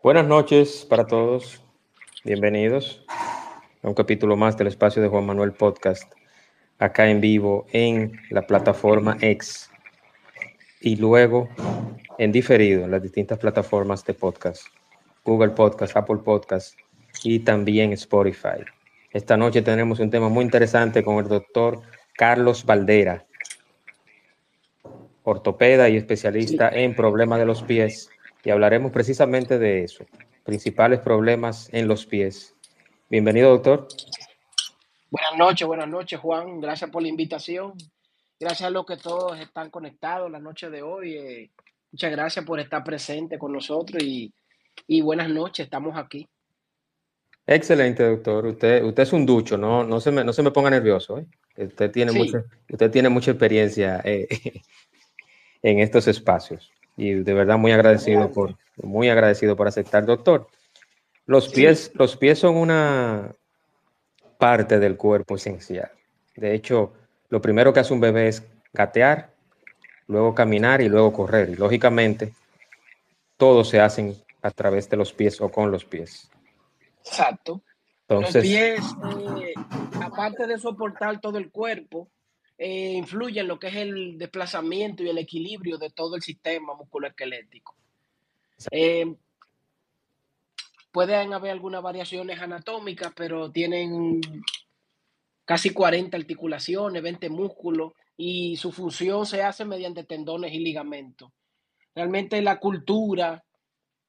Buenas noches para todos. Bienvenidos a un capítulo más del espacio de Juan Manuel Podcast, acá en vivo en la plataforma X y luego en diferido en las distintas plataformas de podcast, Google Podcast, Apple Podcast y también Spotify. Esta noche tenemos un tema muy interesante con el doctor Carlos Valdera, ortopeda y especialista en problemas de los pies y hablaremos precisamente de eso, principales problemas en los pies. Bienvenido, doctor. Buenas noches, buenas noches, Juan. Gracias por la invitación. Gracias a los que todos están conectados la noche de hoy. Eh, muchas gracias por estar presente con nosotros y, buenas noches, estamos aquí. Excelente, doctor. Usted, usted es un ducho, no, no, se, me, no se me ponga nervioso. ¿eh? Usted, tiene mucha, usted tiene mucha experiencia eh, en estos espacios y de verdad muy agradecido por, muy agradecido por aceptar, doctor. Los pies, los pies son una parte del cuerpo esencial. De hecho, lo primero que hace un bebé es gatear, luego caminar y luego correr. Y lógicamente, todos se hacen a través de los pies o con los pies. Exacto. Entonces, los pies, eh, aparte de soportar todo el cuerpo, eh, influye en lo que es el desplazamiento y el equilibrio de todo el sistema musculoesquelético. Eh, pueden haber algunas variaciones anatómicas, pero tienen casi 40 articulaciones, 20 músculos y su función se hace mediante tendones y ligamentos. Realmente la cultura,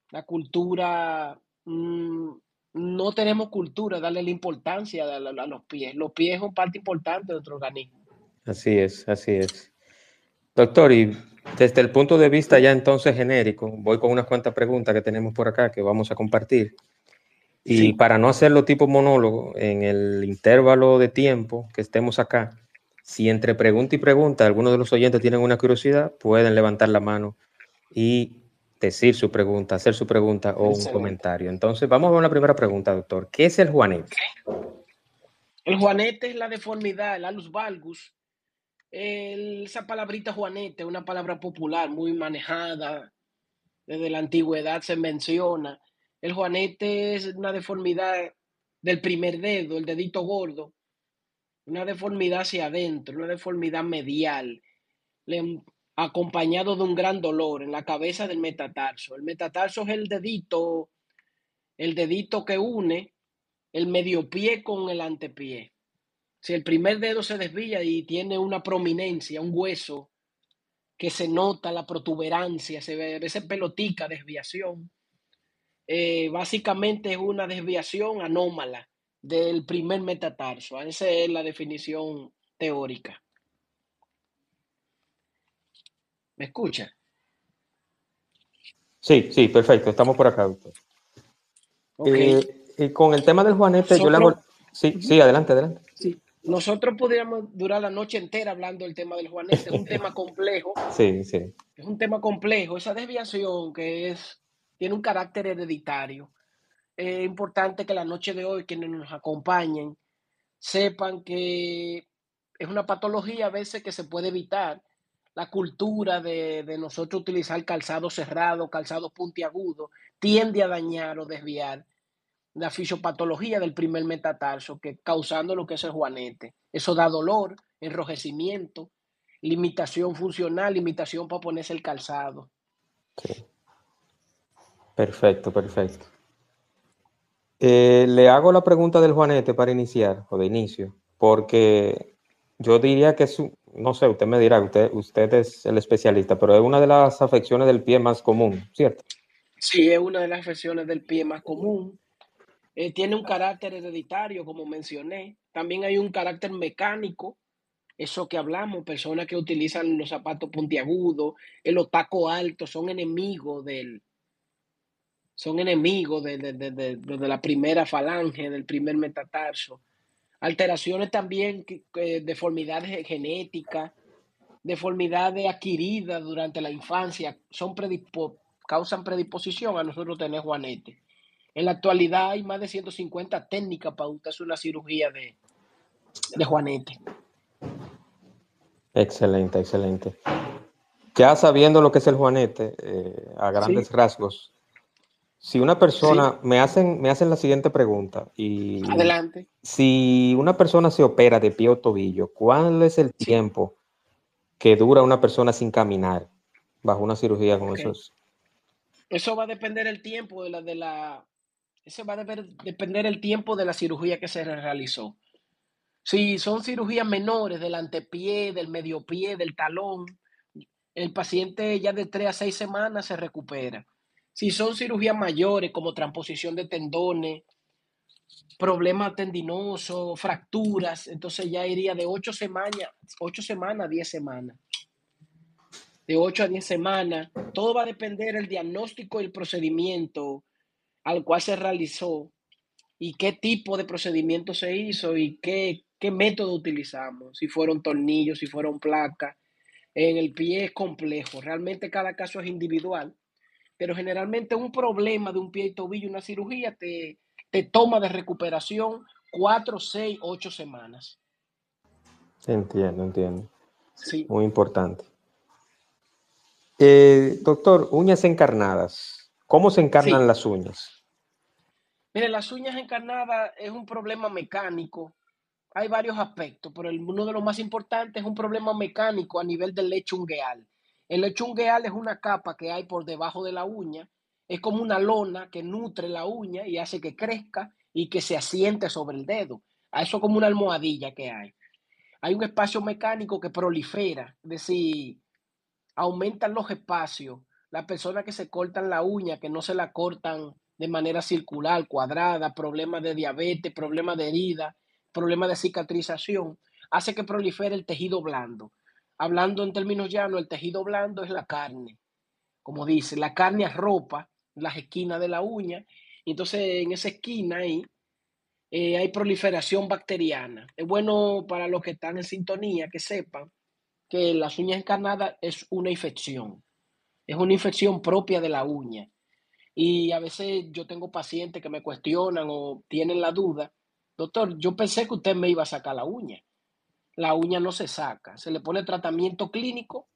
la cultura, mm, no tenemos cultura, darle la importancia a, a, los pies. Los pies son parte importante de nuestro organismo. Así es, así es. Doctor, y desde el punto de vista ya entonces genérico, voy con unas cuantas preguntas que tenemos por acá que vamos a compartir. Y para no hacerlo tipo monólogo, en el intervalo de tiempo que estemos acá, si entre pregunta y pregunta algunos de los oyentes tienen una curiosidad, pueden levantar la mano y decir su pregunta, hacer su pregunta o un comentario. Entonces, vamos a ver la primera pregunta, doctor. ¿Qué es el juanete? El juanete es la deformidad, el alus valgus, esa palabrita juanete, una palabra popular muy manejada, desde la antigüedad se menciona. El juanete es una deformidad del primer dedo, el dedito gordo, una deformidad hacia adentro, una deformidad medial, acompañado de un gran dolor en la cabeza del metatarso. El metatarso es el dedito, el dedito que une el medio pie con el antepié. Si el primer dedo se desvía y tiene una prominencia, un hueso, que se nota la protuberancia, se ve, esa pelotica desviación, eh, básicamente es una desviación anómala del primer metatarso. Esa es la definición teórica. ¿Me escucha? Sí, sí, perfecto. Estamos por acá, doctor. Eh, y con el tema del juanete, yo le hago... Sí, sí, adelante, adelante. Nosotros podríamos durar la noche entera hablando del tema del juanete. Es un tema complejo. Sí, sí. Es un tema complejo. Esa desviación que es, tiene un carácter hereditario. Es importante que la noche de hoy quienes nos acompañen sepan que es una patología a veces que se puede evitar. La cultura de, de nosotros utilizar calzado cerrado, calzado puntiagudo, tiende a dañar o desviar la fisiopatología del primer metatarso, que causando lo que es el juanete. Eso da dolor, enrojecimiento, limitación funcional, limitación para ponerse el calzado. Perfecto, perfecto. Eh, le hago la pregunta del juanete para iniciar, o de inicio, porque yo diría que es, no sé, usted me dirá, usted, usted es el especialista, pero es una de las afecciones del pie más común, ¿cierto? Sí, es una de las afecciones del pie más común. Eh, tiene un carácter hereditario, como mencioné. También hay un carácter mecánico, eso que hablamos, personas que utilizan los zapatos puntiagudos, los tacos altos, son enemigos del, son enemigos de, de, la primera falange, del primer metatarso. Alteraciones también, deformidades genéticas, deformidades adquiridas durante la infancia, son causan predisposición a nosotros tener juanete. En la actualidad hay más de 150 técnicas para hacer una cirugía de, de juanete. Excelente, excelente. Ya sabiendo lo que es el juanete, eh, a grandes rasgos, si una persona, me, hacen, me hacen la siguiente pregunta. Y Adelante. Si una persona se opera de pie o tobillo, ¿cuál es el tiempo que dura una persona sin caminar bajo una cirugía con esos? Eso va a depender el tiempo de la, de la, eso va a depender el tiempo de la cirugía que se realizó. Si son cirugías menores del antepié, del medio pie, del talón, el paciente ya de tres a seis semanas se recupera. Si son cirugías mayores como transposición de tendones, problemas tendinosos, fracturas, entonces ya iría de ocho semanas, ocho semanas a diez semanas. De ocho a diez semanas. Todo va a depender del diagnóstico y el procedimiento al cual se realizó y qué tipo de procedimiento se hizo y qué, qué método utilizamos, si fueron tornillos, si fueron placas. En el pie es complejo, realmente cada caso es individual, pero generalmente un problema de un pie y tobillo, una cirugía, te, te toma de recuperación cuatro, seis, ocho semanas. Entiendo, entiendo. Sí. Muy importante. Eh, doctor, uñas encarnadas. ¿Cómo se encarnan las uñas? Mire, las uñas encarnadas es un problema mecánico. Hay varios aspectos, pero uno de los más importantes es un problema mecánico a nivel del lecho ungueal. El lecho ungueal es una capa que hay por debajo de la uña. Es como una lona que nutre la uña y hace que crezca y que se asiente sobre el dedo. A eso como una almohadilla que hay. Hay un espacio mecánico que prolifera, es decir, aumentan los espacios. Las personas que se cortan la uña, que no se la cortan de manera circular, cuadrada, problemas de diabetes, problemas de herida, problemas de cicatrización, hace que prolifere el tejido blando. Hablando en términos llanos, el tejido blando es la carne. Como dice, la carne arropa las esquinas de la uña. Y entonces en esa esquina ahí eh, hay proliferación bacteriana. Es bueno para los que están en sintonía que sepan que las uñas encarnadas es una infección. Es una infección propia de la uña. Y a veces yo tengo pacientes que me cuestionan o tienen la duda, doctor, yo pensé que usted me iba a sacar la uña. La uña no se saca, se le pone tratamiento clínico.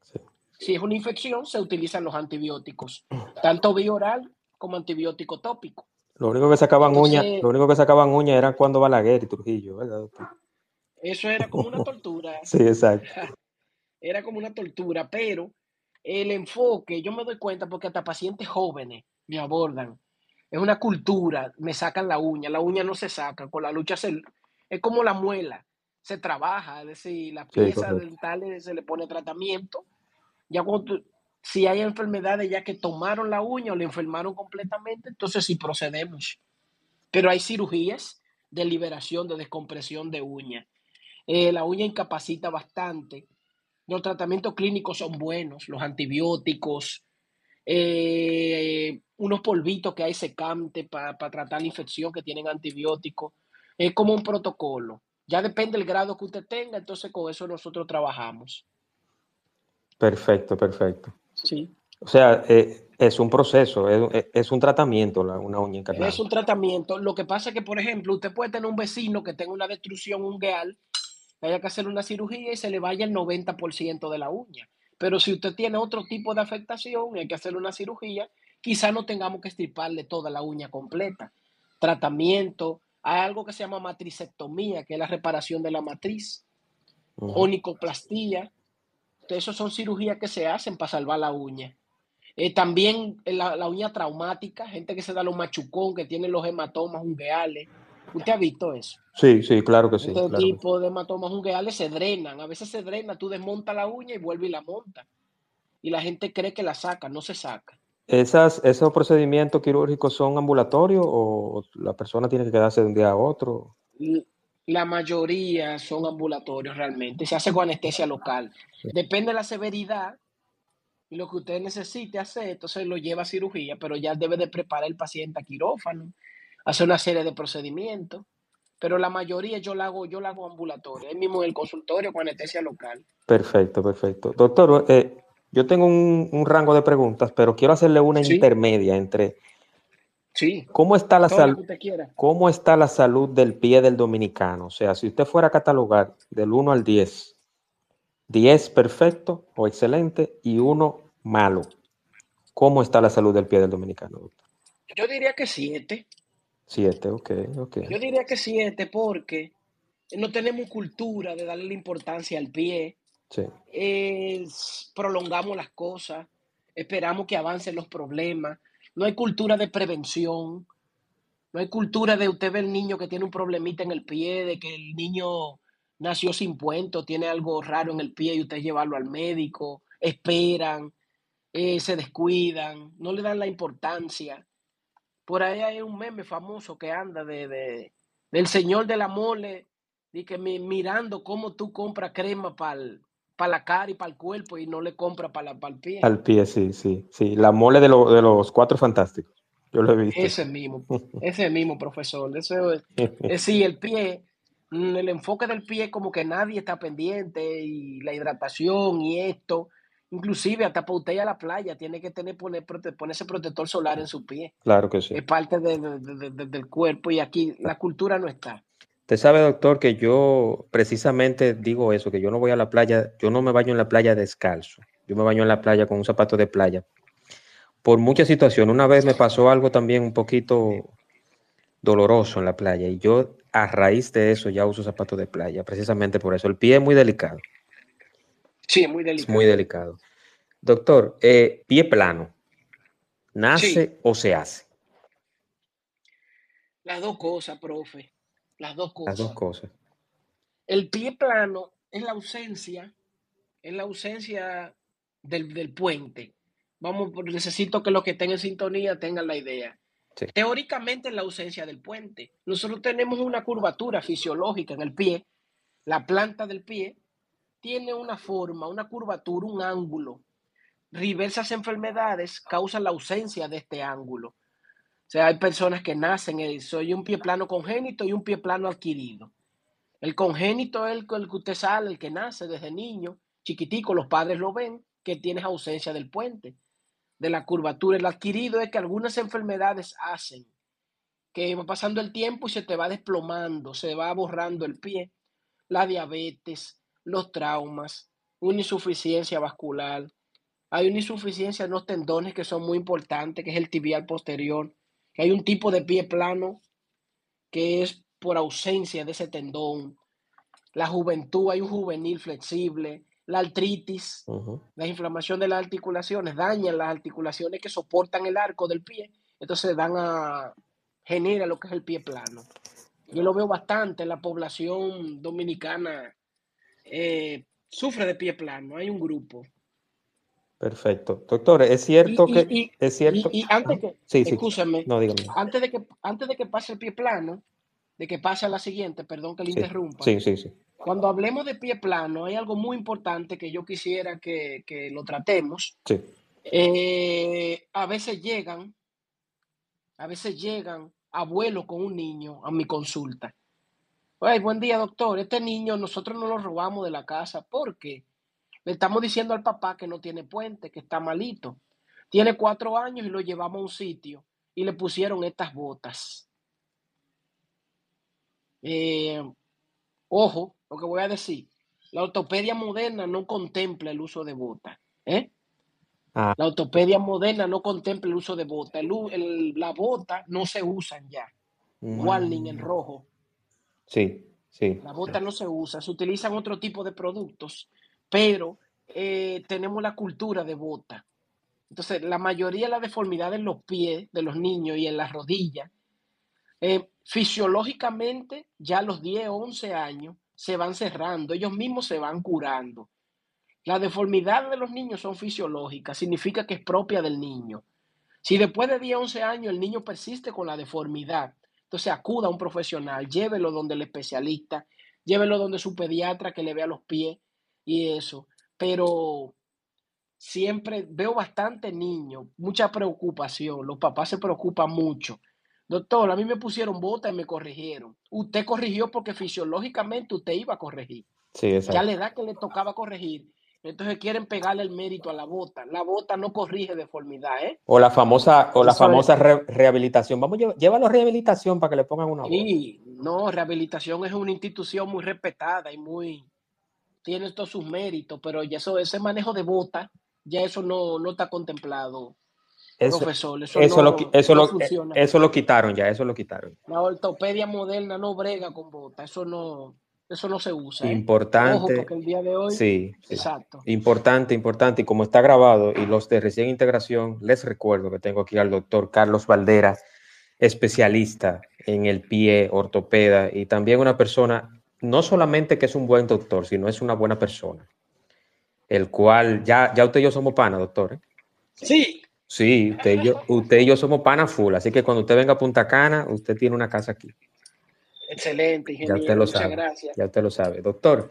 Si es una infección, se utilizan los antibióticos, tanto bioral como antibiótico tópico. Lo único que sacaban uñas, lo único que sacaban uña era cuando Balaguer y Trujillo, ¿verdad? Doctor? Eso era como una tortura. sí, exacto. Era como una tortura, pero el enfoque, yo me doy cuenta porque hasta pacientes jóvenes me abordan. Es una cultura, me sacan la uña, la uña no se saca, con la lucha se, es como la muela, se trabaja, es decir, las piezas dentales se le pone tratamiento. Ya cuando, si hay enfermedades ya que tomaron la uña o le enfermaron completamente, entonces sí procedemos. Pero hay cirugías de liberación, de descompresión de uña. Eh, la uña incapacita bastante. Los tratamientos clínicos son buenos, los antibióticos, eh, unos polvitos que hay secante para tratar la infección que tienen antibióticos. Es como un protocolo. Ya depende del grado que usted tenga, entonces con eso nosotros trabajamos. Perfecto, perfecto. Sí. O sea, eh, es un proceso, es, un tratamiento una uña encarnada. Es un tratamiento. Lo que pasa es que, por ejemplo, usted puede tener un vecino que tenga una destrucción ungueal, haya que hacer una cirugía y se le vaya el 90% de la uña. Pero si usted tiene otro tipo de afectación y hay que hacer una cirugía, quizá no tengamos que estriparle toda la uña completa. Tratamiento, hay algo que se llama matricectomía, que es la reparación de la matriz, onicoplastía. Entonces, esas son cirugías que se hacen para salvar la uña. Eh, también la, uña traumática, gente que se da los machucón, que tiene los hematomas ungueales. ¿Usted ha visto eso? Sí, sí, claro que sí. Este tipo de hematomas ungueales se drenan. A veces se drena, tú desmontas la uña y vuelve y la monta. Y la gente cree que la saca, no se saca. ¿Esas, ¿Esos procedimientos quirúrgicos son ambulatorios o la persona tiene que quedarse de un día a otro? La mayoría son ambulatorios realmente. Se hace con anestesia local. Depende de la severidad y lo que usted necesite hacer, entonces lo lleva a cirugía, pero ya debe de preparar el paciente a quirófano, hacer una serie de procedimientos. Pero la mayoría yo la hago, yo la hago ambulatorio, ahí mismo en el consultorio con anestesia local. Perfecto, perfecto. Doctor, eh, yo tengo un, rango de preguntas, pero quiero hacerle una intermedia entre Sí. ¿Cómo está, la salud, ¿Cómo está la salud del pie del dominicano? O sea, si usted fuera a catalogar del 1 al 10, 10 perfecto o excelente y 1 malo, ¿cómo está la salud del pie del dominicano? Yo diría que 7. 7, ok, ok. Yo diría que 7 porque no tenemos cultura de darle la importancia al pie. Sí. prolongamos las cosas, esperamos que avancen los problemas no hay cultura de prevención, no hay cultura de usted ver el niño que tiene un problemita en el pie, de que el niño nació sin puento, tiene algo raro en el pie y usted llevarlo al médico, esperan, eh, se descuidan, no le dan la importancia. Por ahí hay un meme famoso que anda de, del señor de la mole, y que mirando cómo tú compras crema para para la cara y para el cuerpo y no le compra para, el pie. Al pie, sí, sí, sí. La mole de, de los cuatro fantásticos. Yo lo he visto. Ese mismo, ese mismo, profesor. Eso es, es sí, el pie, mm, el enfoque del pie como que nadie está pendiente y la hidratación y esto. Inclusive hasta para usted ir a la playa tiene que tener poner, ponerse protector solar en su pie. Claro que sí. Es parte del cuerpo y aquí la cultura no está. Usted sabe, doctor, que yo precisamente digo eso, que yo no voy a la playa, yo no me baño en la playa descalzo, yo me baño en la playa con un zapato de playa. Por muchas situaciones, una vez me pasó algo también un poquito doloroso en la playa y yo a raíz de eso ya uso zapatos de playa, precisamente por eso. El pie es muy delicado. Sí, es muy delicado. muy delicado. Doctor, eh, pie plano, ¿nace o se hace? Las dos cosas, profe. Las dos cosas. Las dos cosas. El pie plano es la ausencia, es la ausencia del, puente. Vamos, necesito que los que estén en sintonía tengan la idea. Teóricamente es la ausencia del puente. Nosotros tenemos una curvatura fisiológica en el pie. La planta del pie tiene una forma, una curvatura, un ángulo. Diversas enfermedades causan la ausencia de este ángulo sea, hay personas que nacen, soy un pie plano congénito y un pie plano adquirido. El congénito es el, el, que usted sale, el que nace desde niño, chiquitico, los padres lo ven, que tienes ausencia del puente, de la curvatura. El adquirido es que algunas enfermedades hacen que va pasando el tiempo y se te va desplomando, se va borrando el pie. La diabetes, los traumas, una insuficiencia vascular. Hay una insuficiencia en los tendones que son muy importantes, que es el tibial posterior que hay un tipo de pie plano que es por ausencia de ese tendón. La juventud, hay un juvenil flexible. La artritis, la inflamación de las articulaciones, dañan las articulaciones que soportan el arco del pie. Entonces dan a, genera lo que es el pie plano. Yo lo veo bastante, la población dominicana eh, sufre de pie plano, hay un grupo. Perfecto. Doctor, es cierto que es cierto. Y, antes que, sí, no, dígame. Antes de que antes de que pase el pie plano, de que pase a la siguiente, perdón que le interrumpa. Sí, sí, sí. Cuando hablemos de pie plano, hay algo muy importante que yo quisiera que, lo tratemos. Sí. Eh, a veces llegan, a veces llegan abuelos con un niño a mi consulta. Buen día, doctor. Este niño nosotros no lo robamos de la casa. ¿Por qué? Le estamos diciendo al papá que no tiene puente, que está malito. Tiene cuatro años y lo llevamos a un sitio y le pusieron estas botas. Eh, ojo, lo que voy a decir. La ortopedia moderna no contempla el uso de botas. ¿eh? Ah. La ortopedia moderna no contempla el uso de botas. la bota no se usan ya. Warning en rojo. Sí, sí. La bota no se usa. Se utilizan otro tipo de productos pero eh, tenemos la cultura de bota. Entonces, la mayoría de la deformidad en los pies de los niños y en las rodillas, eh, fisiológicamente, ya a los 10 o 11 años, se van cerrando, ellos mismos se van curando. La deformidad de los niños son fisiológicas, significa que es propia del niño. Si después de 10 o 11 años el niño persiste con la deformidad, Entonces acuda a un profesional, llévelo donde el especialista, llévelo donde su pediatra que le vea los pies y eso. Pero siempre veo bastante niños, mucha preocupación, los papás se preocupan mucho. Doctor, a mí me pusieron bota y me corrigieron. Usted corrigió porque fisiológicamente usted iba a corregir. Sí, Ya le da que le tocaba corregir. Entonces quieren pegarle el mérito a la bota. La bota no corrige deformidad, ¿eh? O la famosa, o la Eso famosa re- rehabilitación. Vamos, llévalo a rehabilitación para que le pongan una bota. Sí, no, rehabilitación es una institución muy respetada y muy tiene todos sus méritos, pero ya eso, ese manejo de bota, ya eso no, no está contemplado, Eso, profesor. Eso, eso, no, lo, eso, no lo, eso lo quitaron ya, eso lo quitaron. La ortopedia moderna no brega con bota, eso no, eso no se usa. ¿eh? Ojo, Importante. porque el día de hoy, Sí, sí. exacto. Importante, importante. Y como está grabado, y los de recién integración, les recuerdo que tengo aquí al doctor Carlos Valdera, especialista en el pie, ortopeda, y también una persona, no solamente que es un buen doctor, sino es una buena persona. El cual, ya, ya usted y yo somos pana, doctor. ¿eh? Sí, Sí, usted y, yo, usted y yo somos pana full, así que cuando usted venga a Punta Cana, usted tiene una casa aquí. Excelente, Ya ingeniero. usted lo Muchas sabe. gracias. Ya usted lo sabe. Doctor,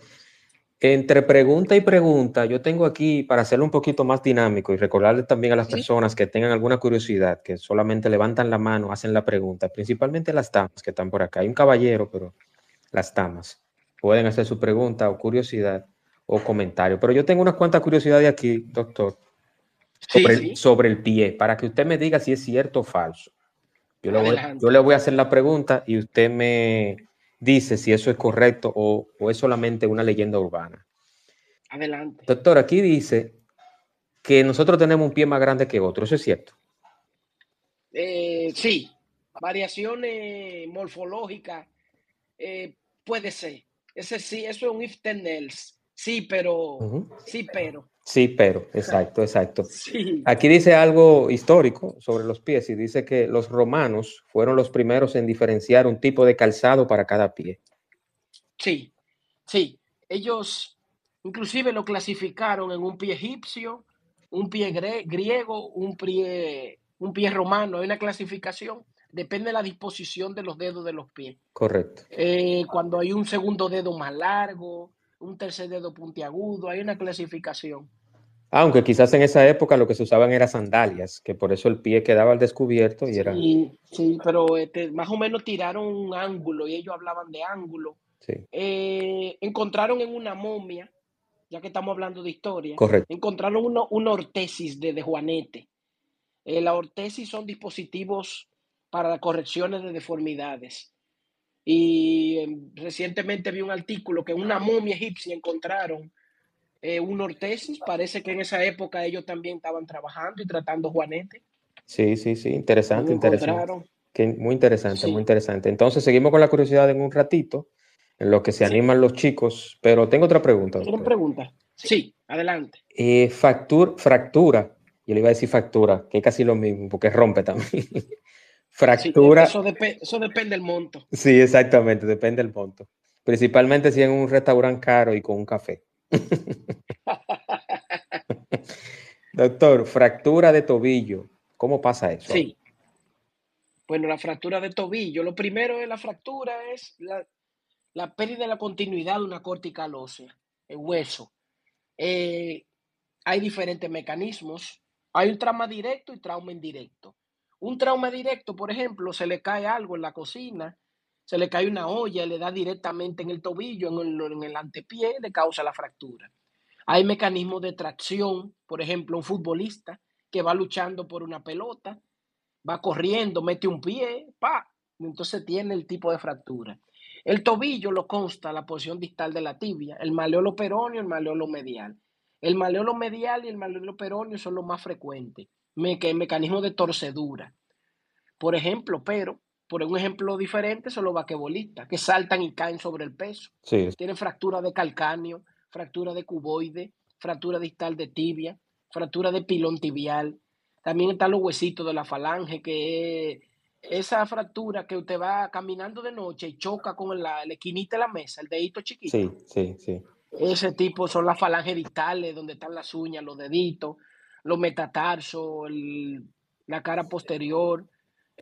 entre pregunta y pregunta, yo tengo aquí para hacerlo un poquito más dinámico y recordarle también a las Sí. personas que tengan alguna curiosidad, que solamente levantan la mano, hacen la pregunta, principalmente las damas que están por acá. Hay un caballero, pero las damas pueden hacer su pregunta o curiosidad o comentario. Pero yo tengo unas cuantas curiosidades aquí, doctor, Sí, sobre, sí. sobre el pie, para que usted me diga si es cierto o falso. Yo le, voy, Adelante. yo le voy a hacer la pregunta y usted me dice si eso es correcto o, o es solamente una leyenda urbana. Adelante. Doctor, aquí dice que nosotros tenemos un pie más grande que otro. ¿Eso es cierto? Eh, sí, variaciones morfológicas eh, puede ser. Ese sí, eso es un if then else. Sí, pero, sí, pero. Sí, pero, exacto, exacto. Sí, Aquí dice algo histórico sobre los pies y dice que los romanos fueron los primeros en diferenciar un tipo de calzado para cada pie. sí, sí. Ellos inclusive lo clasificaron en un pie egipcio, un pie griego, un pie, un pie romano. Hay una clasificación. Depende de la disposición de los dedos de los pies. Correcto. Eh, cuando hay un segundo dedo más largo, un tercer dedo puntiagudo, hay una clasificación. Aunque quizás en esa época lo que se usaban eran sandalias, que por eso el pie quedaba al descubierto y era... Sí, sí, pero este, más o menos tiraron un ángulo y ellos hablaban de ángulo. Sí, Eh, encontraron en una momia, ya que estamos hablando de historia, correcto. encontraron una, una ortesis de, de Juanete. Eh, la ortesis son dispositivos para correcciones de deformidades. Y eh, recientemente vi un artículo que una momia egipcia encontraron eh, una ortesis. Parece que en esa época ellos también estaban trabajando y tratando Juanete. Sí, sí, sí, interesante, interesante. Que muy interesante, Sí. muy interesante. Entonces seguimos con la curiosidad en un ratito, en lo que se Sí. animan los chicos, pero tengo otra pregunta. ¿Tienen doctor. preguntas? Sí, adelante. Eh, factur- fractura, yo le iba a decir factura, que es casi lo mismo, porque rompe también. Sí, fractura, eso, eso depende del monto. sí, exactamente, depende del monto. Principalmente si en un restaurante caro y con un café. Doctor, fractura de tobillo, ¿cómo pasa eso? Sí. Bueno, la fractura de tobillo. Lo primero de la fractura es la, la pérdida de la continuidad de una cortical ósea, el hueso. Eh, hay diferentes mecanismos. Hay un trauma directo y trauma indirecto. Un trauma directo, por ejemplo, se le cae algo en la cocina, se le cae una olla, le da directamente en el tobillo, en el, en el antepié, le causa la fractura. Hay mecanismos de tracción, por ejemplo, un futbolista que va luchando por una pelota, va corriendo, mete un pie, pa, entonces tiene el tipo de fractura. El tobillo lo consta la porción distal de la tibia, el maleolo peroneo y el maleolo medial. El maleolo medial y el maleolo peroneo son los más frecuentes, me, que mecanismo de torcedura. Por ejemplo, pero, por un ejemplo diferente, son los vaquebolistas, que saltan y caen sobre el peso. Sí, Tienen fractura de calcáneo, fractura de cuboide, fractura distal de tibia, fractura de pilón tibial. También están los huesitos de la falange, que es esa fractura que usted va caminando de noche y choca con la, la esquinita de la mesa, el dedito chiquito. sí, sí, sí. Ese tipo son las falanges distales, donde están las uñas, los deditos, los metatarsos, el- la cara posterior.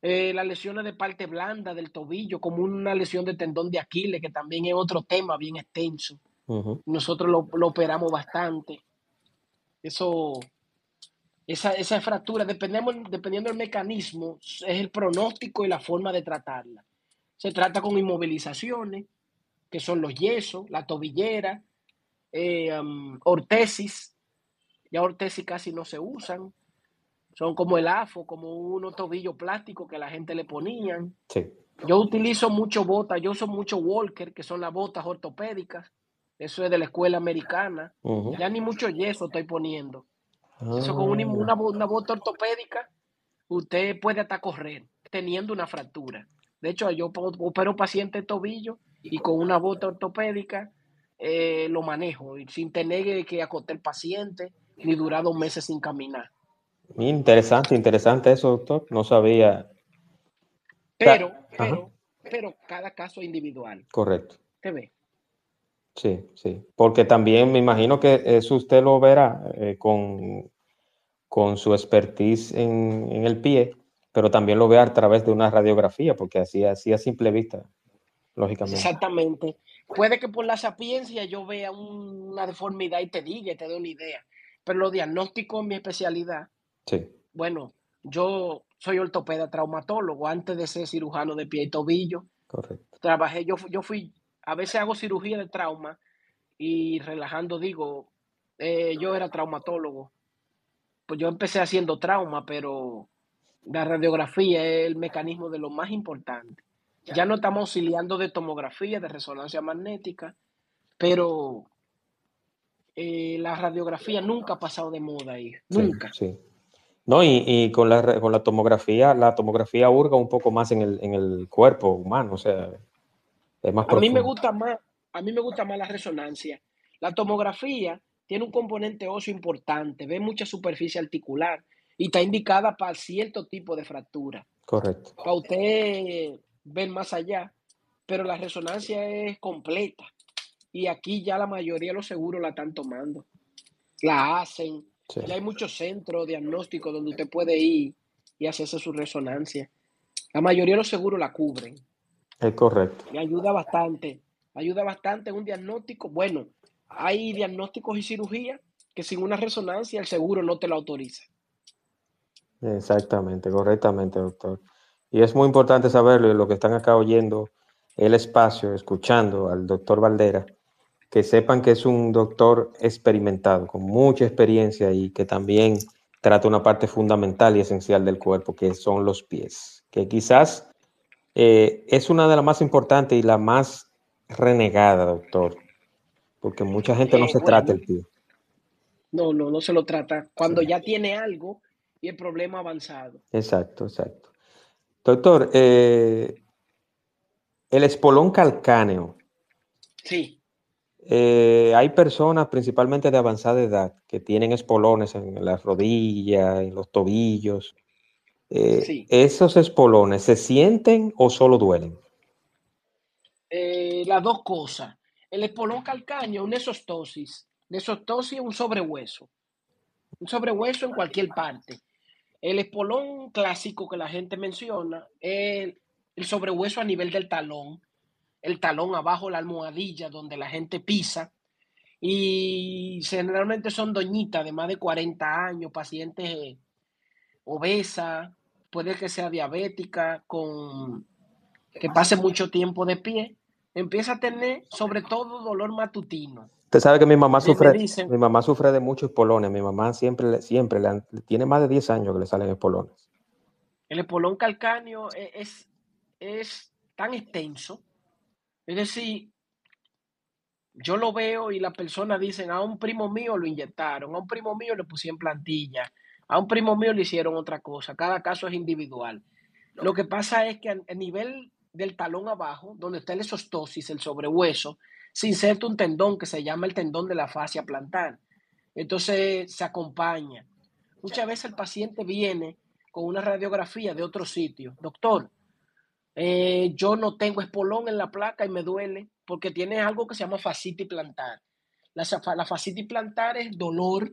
Eh, las lesiones de parte blanda del tobillo, como una lesión de tendón de Aquiles, que también es otro tema bien extenso. Nosotros lo, operamos bastante. Eso, esa, esa fractura, dependiendo, dependiendo del mecanismo, es el pronóstico y la forma de tratarla. Se trata con inmovilizaciones, que son los yesos, la tobillera, eh, um, ortesis. Ya ortesis casi no se usan. Son como el AFO, como unos tobillos plásticos que la gente le ponían. Yo utilizo mucho botas, yo uso mucho Walker, que son las botas ortopédicas. Eso es de la escuela americana. Ya ni mucho yeso estoy poniendo. Eso con una, una, bota ortopédica, usted puede hasta correr teniendo una fractura. De hecho, yo opero paciente tobillo y con una bota ortopédica eh, lo manejo sin tener que acotar el paciente ni durar dos meses sin caminar. Interesante, interesante eso, doctor. No sabía. Pero, pero, pero cada caso individual. Correcto. ¿Te ve? Sí, sí. Porque también me imagino que eso usted lo verá eh, con, con su expertise en, en, el pie, pero también lo ve a través de una radiografía, porque así, así a simple vista, lógicamente. Exactamente. Puede que por la sapiencia yo vea una deformidad y te diga, te dé una idea, pero lo diagnóstico es mi especialidad. Sí. Bueno, yo soy ortopeda traumatólogo antes de ser cirujano de pie y tobillo. Correcto. Trabajé, yo, yo fui a veces hago cirugía de trauma y relajando digo, eh, yo era traumatólogo. Pues yo empecé haciendo trauma, pero la radiografía es el mecanismo de lo más importante. Ya no estamos auxiliando de tomografía, de resonancia magnética, pero eh, la radiografía nunca ha pasado de moda ahí, nunca. Sí, No, y, con, la, con la tomografía, la tomografía hurga un poco más en el, en el cuerpo humano, o sea, a mí me gusta más, a mí me gusta más la resonancia. La tomografía tiene un componente óseo importante, ve mucha superficie articular y está indicada para cierto tipo de fractura. Correcto. Para usted ver más allá, pero la resonancia es completa. Y aquí ya la mayoría de los seguros la están tomando. La hacen. Ya hay muchos centros diagnósticos donde usted puede ir y hacerse su resonancia. La mayoría de los seguros la cubren. Es correcto. Y ayuda bastante. Ayuda bastante un diagnóstico. Bueno, hay diagnósticos y cirugía que sin una resonancia el seguro no te lo autoriza. Exactamente, correctamente, doctor. Y es muy importante saberlo, y lo que están acá oyendo el espacio, escuchando al doctor Valdera, que sepan que es un doctor experimentado, con mucha experiencia y que también trata una parte fundamental y esencial del cuerpo, que son los pies, que quizás eh, es una de las más importantes y la más renegada, doctor, porque mucha gente no eh, se trata el pie. No, no, no se lo trata. Cuando ya tiene algo y el problema avanzado. Exacto, exacto. Doctor, eh, el espolón calcáneo. Sí. Hay personas, principalmente de avanzada edad, que tienen espolones en las rodillas, en los tobillos. Eh, ¿Esos espolones se sienten o solo duelen? Eh, las dos cosas. El espolón calcáneo, una esostosis. La esostosis es un sobrehueso. Un sobrehueso en cualquier parte. El espolón clásico que la gente menciona es el sobrehueso a nivel del talón. El talón abajo, la almohadilla donde la gente pisa. Y generalmente son doñitas de más de 40 años, pacientes obesas, puede que sea diabética, con que pase mucho tiempo de pie, empieza a tener sobre todo dolor matutino. Usted sabe que mi mamá sufre, mi mamá sufre de muchos espolones. Mi mamá siempre, siempre le, tiene más de 10 años que le salen espolones. El espolón calcáneo e, es, es tan extenso. Es decir, yo lo veo y las personas dicen, a un primo mío lo inyectaron, a un primo mío le pusieron plantilla, a un primo mío le hicieron otra cosa. Cada caso es individual. Lo que pasa es que a nivel del talón abajo, donde está el esostosis, el sobrehueso, se inserta un tendón que se llama el tendón de la fascia plantar. Entonces se acompaña. Muchas veces el paciente viene con una radiografía de otro sitio. Doctor, eh, yo no tengo espolón en la placa y me duele porque tiene algo que se llama fascitis plantar. La, la fascitis plantar es dolor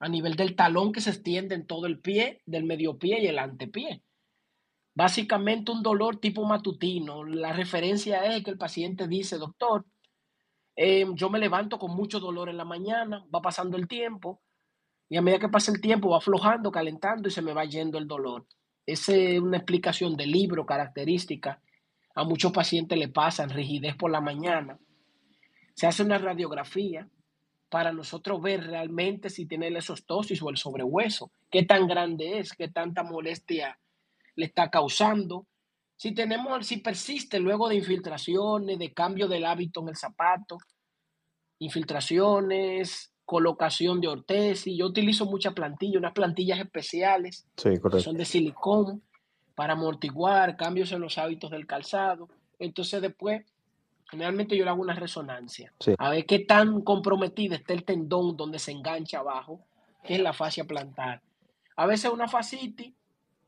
a nivel del talón que se extiende en todo el pie, del medio pie y el antepié. Básicamente un dolor tipo matutino. La referencia es que el paciente dice, doctor, em, yo me levanto con mucho dolor en la mañana, va pasando el tiempo y a medida que pasa el tiempo va aflojando, calentando y se me va yendo el dolor. Es una explicación del libro característica. A muchos pacientes le pasan rigidez por la mañana. Se hace una radiografía para nosotros ver realmente si tiene el esostosis o el sobrehueso, qué tan grande es, qué tanta molestia le está causando. Si tenemos, si persiste luego de infiltraciones, de cambio del hábito en el zapato, infiltraciones, colocación de ortesis. Yo utilizo muchas plantillas, unas plantillas especiales que son de silicón para amortiguar cambios en los hábitos del calzado. Entonces después, generalmente yo le hago una resonancia a ver qué tan comprometida está el tendón donde se engancha abajo, que es la fascia plantar. A veces una fascitis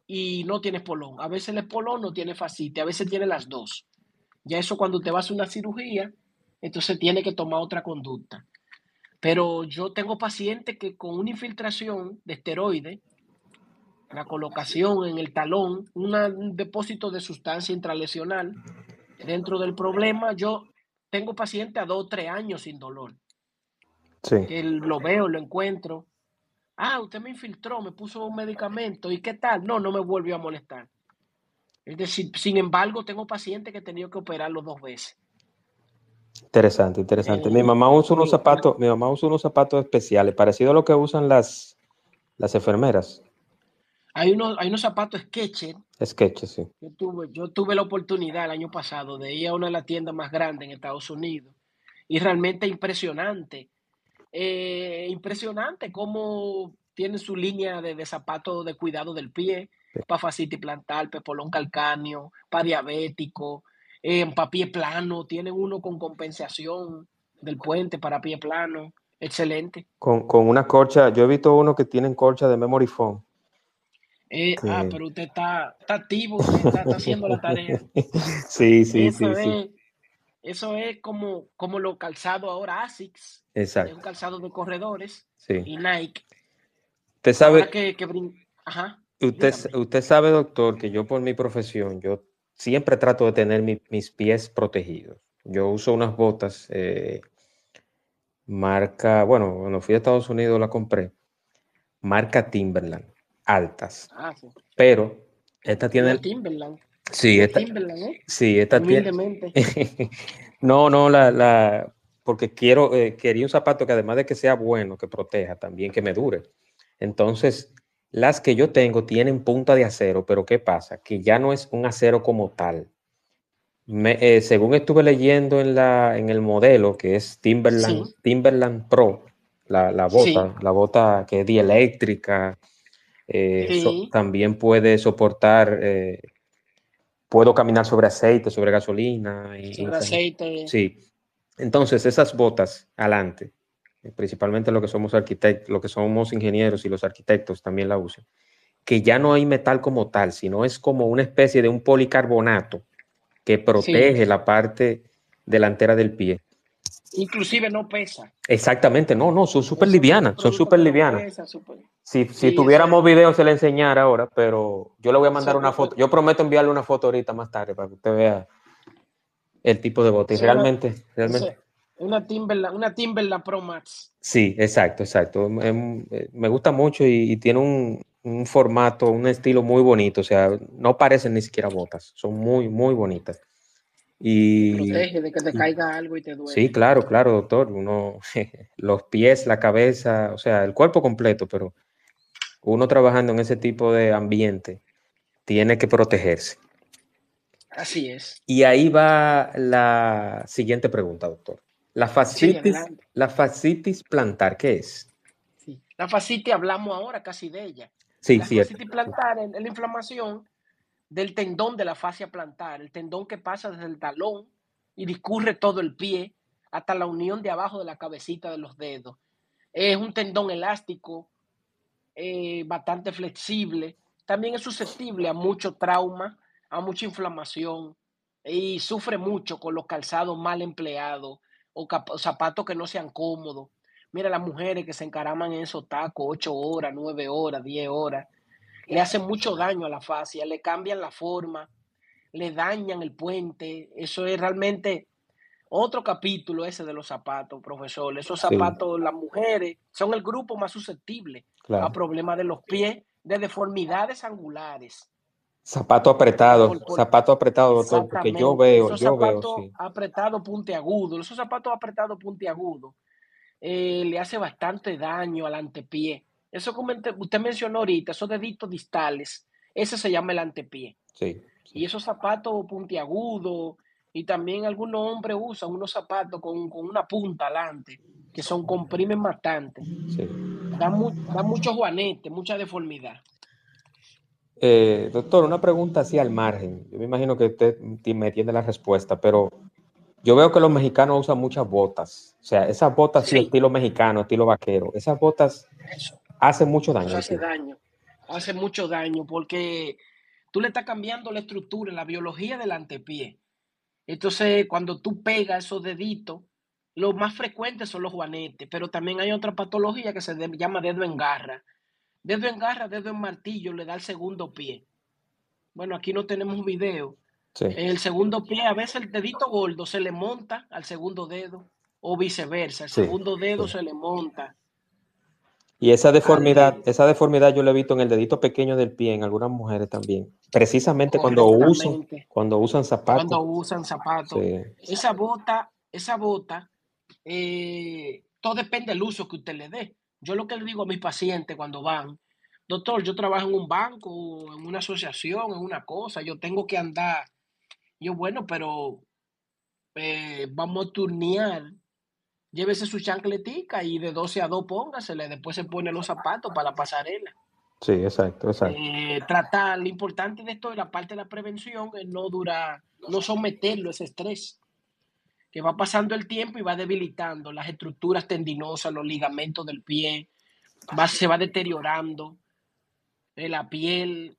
y no tiene polón. A veces el espolón no tiene fascitis, a veces tiene las dos. Ya eso cuando te vas a una cirugía, entonces tiene que tomar otra conducta. Pero yo tengo pacientes que con una infiltración de esteroide, la colocación en el talón, un depósito de sustancia intralesional dentro del problema, yo tengo pacientes a dos o tres años sin dolor. Sí. lo veo, lo encuentro. Ah, usted me infiltró, me puso un medicamento. ¿Y qué tal? No, no me volvió a molestar. Es decir, sin embargo, tengo pacientes que he tenido que operarlo dos veces. Interesante, interesante. mi mamá usa unos zapatos, mi mamá usa unos zapatos especiales, parecido a lo que usan las, las enfermeras. Hay unos, hay unos zapatos Skechers. Skechers, sí. Yo tuve, yo tuve la oportunidad el año pasado de ir a una de las tiendas más grandes en Estados Unidos y realmente impresionante. Eh, impresionante cómo tienen su línea de, de zapatos de cuidado del pie, para fascitis plantar, pepolón calcáneo, para diabético, en pie plano, tienen uno con compensación del puente para pie plano, excelente. Con, una corcha, yo he visto uno que tienen corcha de memory foam. Eh, ah, pero usted está, activo, está, haciendo la tarea. sí, sí, sí, Eso es como, como lo calzado ahora ASICS. Exacto. Es un calzado de corredores. Y Nike. Usted sabe. Que, Ajá, usted, usted sabe, doctor, que yo por mi profesión, yo siempre trato de tener mis pies protegidos. Yo uso unas botas eh, marca, bueno, cuando fui a Estados Unidos la compré, marca Timberland, altas. Ah, sí. Pero esta tiene... Timberland. Sí, esta, Timberland, ¿eh? sí, esta tiene... no, no, la, la, porque quiero, eh, quería un zapato que además de que sea bueno, que proteja, también que me dure. Entonces, las que yo tengo tienen punta de acero, pero ¿qué pasa? Que ya no es un acero como tal. Eh, según estuve leyendo en, la, en el modelo, que es Timberland, Timberland Pro, la, bota, la bota que es dieléctrica, eh, también puede soportar, eh, puedo caminar sobre aceite, sobre gasolina. Y, sobre aceite. Sí. Entonces, esas botas, adelante, principalmente lo que somos arquitectos, lo que somos ingenieros y los arquitectos también la usan, que ya no hay metal como tal, sino es como una especie de un policarbonato que protege la parte delantera del pie. Inclusive no pesa. Exactamente, no, no, son súper livianas, son súper livianas. Si, si tuviéramos video se le enseñara ahora, pero yo le voy a mandar una foto. Yo prometo enviarle una foto ahorita más tarde para que usted vea el tipo de bote. Y realmente, realmente. Una Timberland, una Timberland Pro Max. Sí, exacto, exacto. Em, eh, me gusta mucho y, tiene un, formato, un estilo muy bonito. O sea, no parecen ni siquiera botas. Son muy, muy bonitas. Y, Protege de que te caiga algo y te duele. Sí, claro, claro, doctor. Uno, los pies, la cabeza, o sea, el cuerpo completo, pero uno trabajando en ese tipo de ambiente tiene que protegerse. Así es. Y ahí va la siguiente pregunta, doctor. La fascitis, la fascitis plantar, ¿qué es? Sí. La fascitis hablamos ahora casi de ella. Sí, la fascitis plantar es la inflamación del tendón de la fascia plantar, el tendón que pasa desde el talón y discurre todo el pie hasta la unión de abajo de la cabecita de los dedos. Es un tendón elástico, eh, bastante flexible. También es susceptible a mucho trauma, a mucha inflamación y sufre mucho con los calzados mal empleados, o, zapatos que no sean cómodos. Mira las mujeres que se encaraman en esos tacos 8 horas, 9 horas, 10 horas. le hacen mucho daño a la fascia, le cambian la forma, le dañan el puente. Eso es realmente otro capítulo ese de los zapatos, profesor. Esos zapatos, las mujeres, son el grupo más susceptible a problemas de los pies, de deformidades angulares. Zapato apretado, zapato apretado, doctor, porque yo veo, yo veo, sí. apretado puntiagudo, esos zapatos apretados puntiagudos eh, le hace bastante daño al antepié. Eso como usted mencionó ahorita, esos deditos distales, ese se llama el antepié. Sí, Y esos zapatos puntiagudos, y también algunos hombres usan unos zapatos con, una punta adelante, que son comprimen bastante. Sí. Dan, mucho juanete, mucha deformidad. Eh, doctor, una pregunta así al margen. Yo me imagino que usted me entiende la respuesta, pero yo veo que los mexicanos usan muchas botas. O sea, esas botas sí. estilo mexicano, estilo vaquero. Esas botas hacen mucho daño. hace daño. Hace mucho daño porque tú le estás cambiando la estructura, la biología del antepié. Entonces, cuando tú pegas esos deditos, los más frecuentes son los juanetes, pero también hay otra patología que se llama dedo en garra Dedo en garra, dedo en martillo, le da el segundo pie. Bueno, aquí no tenemos video. En el segundo pie, a veces el dedito gordo se le monta al segundo dedo, o viceversa, el segundo dedo se le monta. Y esa deformidad, esa deformidad yo la he visto en el dedito pequeño del pie, en algunas mujeres también. Precisamente cuando usan, cuando usan zapatos. Cuando usan zapatos. Esa bota, esa bota, eh, todo depende del uso que usted le dé. Yo lo que le digo a mis pacientes cuando van, doctor, yo trabajo en un banco, en una asociación, en una cosa, yo tengo que andar. Yo, bueno, pero eh, vamos a turnear. Llévese su chancletica y de 12 a 2 póngasele, después se pone los zapatos para la pasarela. Sí, exacto, exacto. Eh, tratar, lo importante de esto, de la parte de la prevención, es no durar, no someterlo a ese estrés que va pasando el tiempo y va debilitando las estructuras tendinosas, los ligamentos del pie, va, se va deteriorando la piel.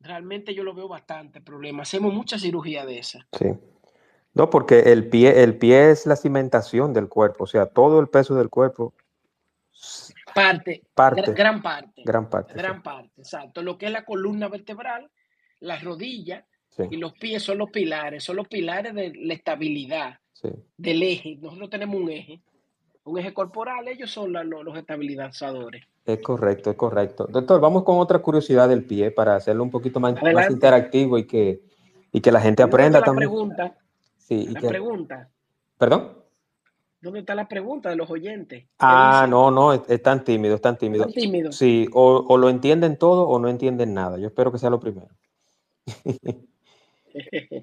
Realmente yo lo veo bastante problema. Hacemos mucha cirugía de esa. Sí. No, porque el pie, el pie es la cimentación del cuerpo, o sea, todo el peso del cuerpo. Parte, parte gran parte. Gran parte. Gran parte, exacto. Lo que es la columna vertebral, las rodillas y los pies son los pilares, son los pilares de la estabilidad del eje. Nosotros tenemos un eje, un eje corporal, ellos son los, estabilizadores. Es correcto, es correcto. Doctor, vamos con otra curiosidad del pie para hacerlo un poquito más, más interactivo y que, y que la gente aprenda la también. Pregunta, sí, la pregunta. ¿Perdón? ¿Dónde está la pregunta de los oyentes? Ah, no, no, es, tan tímido, es tan tímido. tímido. Sí, o, o, lo entienden todo o no entienden nada. Yo espero que sea lo primero.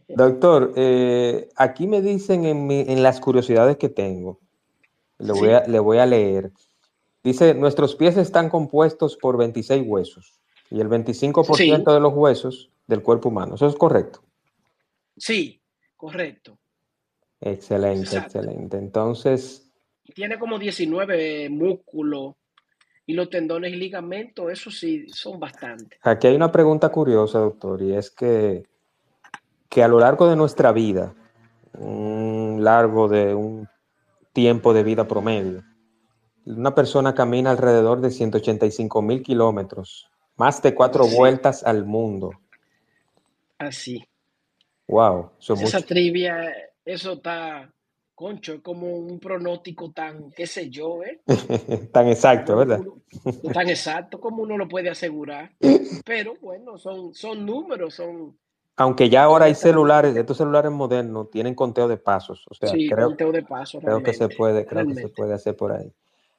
Doctor, eh, aquí me dicen en, las curiosidades que tengo, le voy, a, le voy a leer. Dice, nuestros pies están compuestos por 26 huesos y el 25% de los huesos del cuerpo humano. ¿Eso es correcto? Sí, correcto. Excelente, excelente. Entonces... Tiene como 19 músculos y los tendones y ligamentos, eso sí, son bastantes. Aquí hay una pregunta curiosa, doctor, y es que que a lo largo de nuestra vida, un largo de un tiempo de vida promedio, una persona camina alrededor de 185 mil kilómetros, más de cuatro vueltas al mundo. Así. Wow. Esa trivia, eso está, concho, es como un pronóstico tan, qué sé yo, ¿eh? tan exacto, ¿verdad? tan exacto como uno lo puede asegurar. Pero bueno, son, son números, son aunque ya ahora hay celulares, estos celulares modernos tienen conteo de pasos. O sea, creo, de pasos. Creo que se puede, creo que se puede hacer por ahí.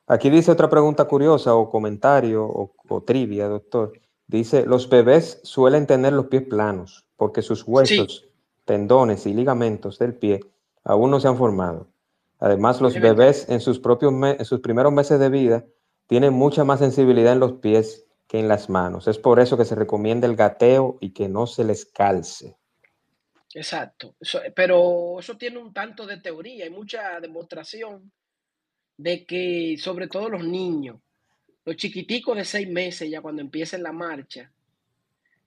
Aquí dice otra pregunta curiosa o comentario o, trivia, doctor. Dice, los bebés suelen tener los pies planos porque sus huesos, tendones y ligamentos del pie aún no se han formado. Además, los bebés en sus propios en sus primeros meses de vida tienen mucha más sensibilidad en los pies que en las manos. Es por eso que se recomienda el gateo y que no se les calce. Exacto, pero eso tiene un tanto de teoría, hay mucha demostración de que sobre todo los niños, los chiquiticos de seis meses ya cuando empiecen la marcha,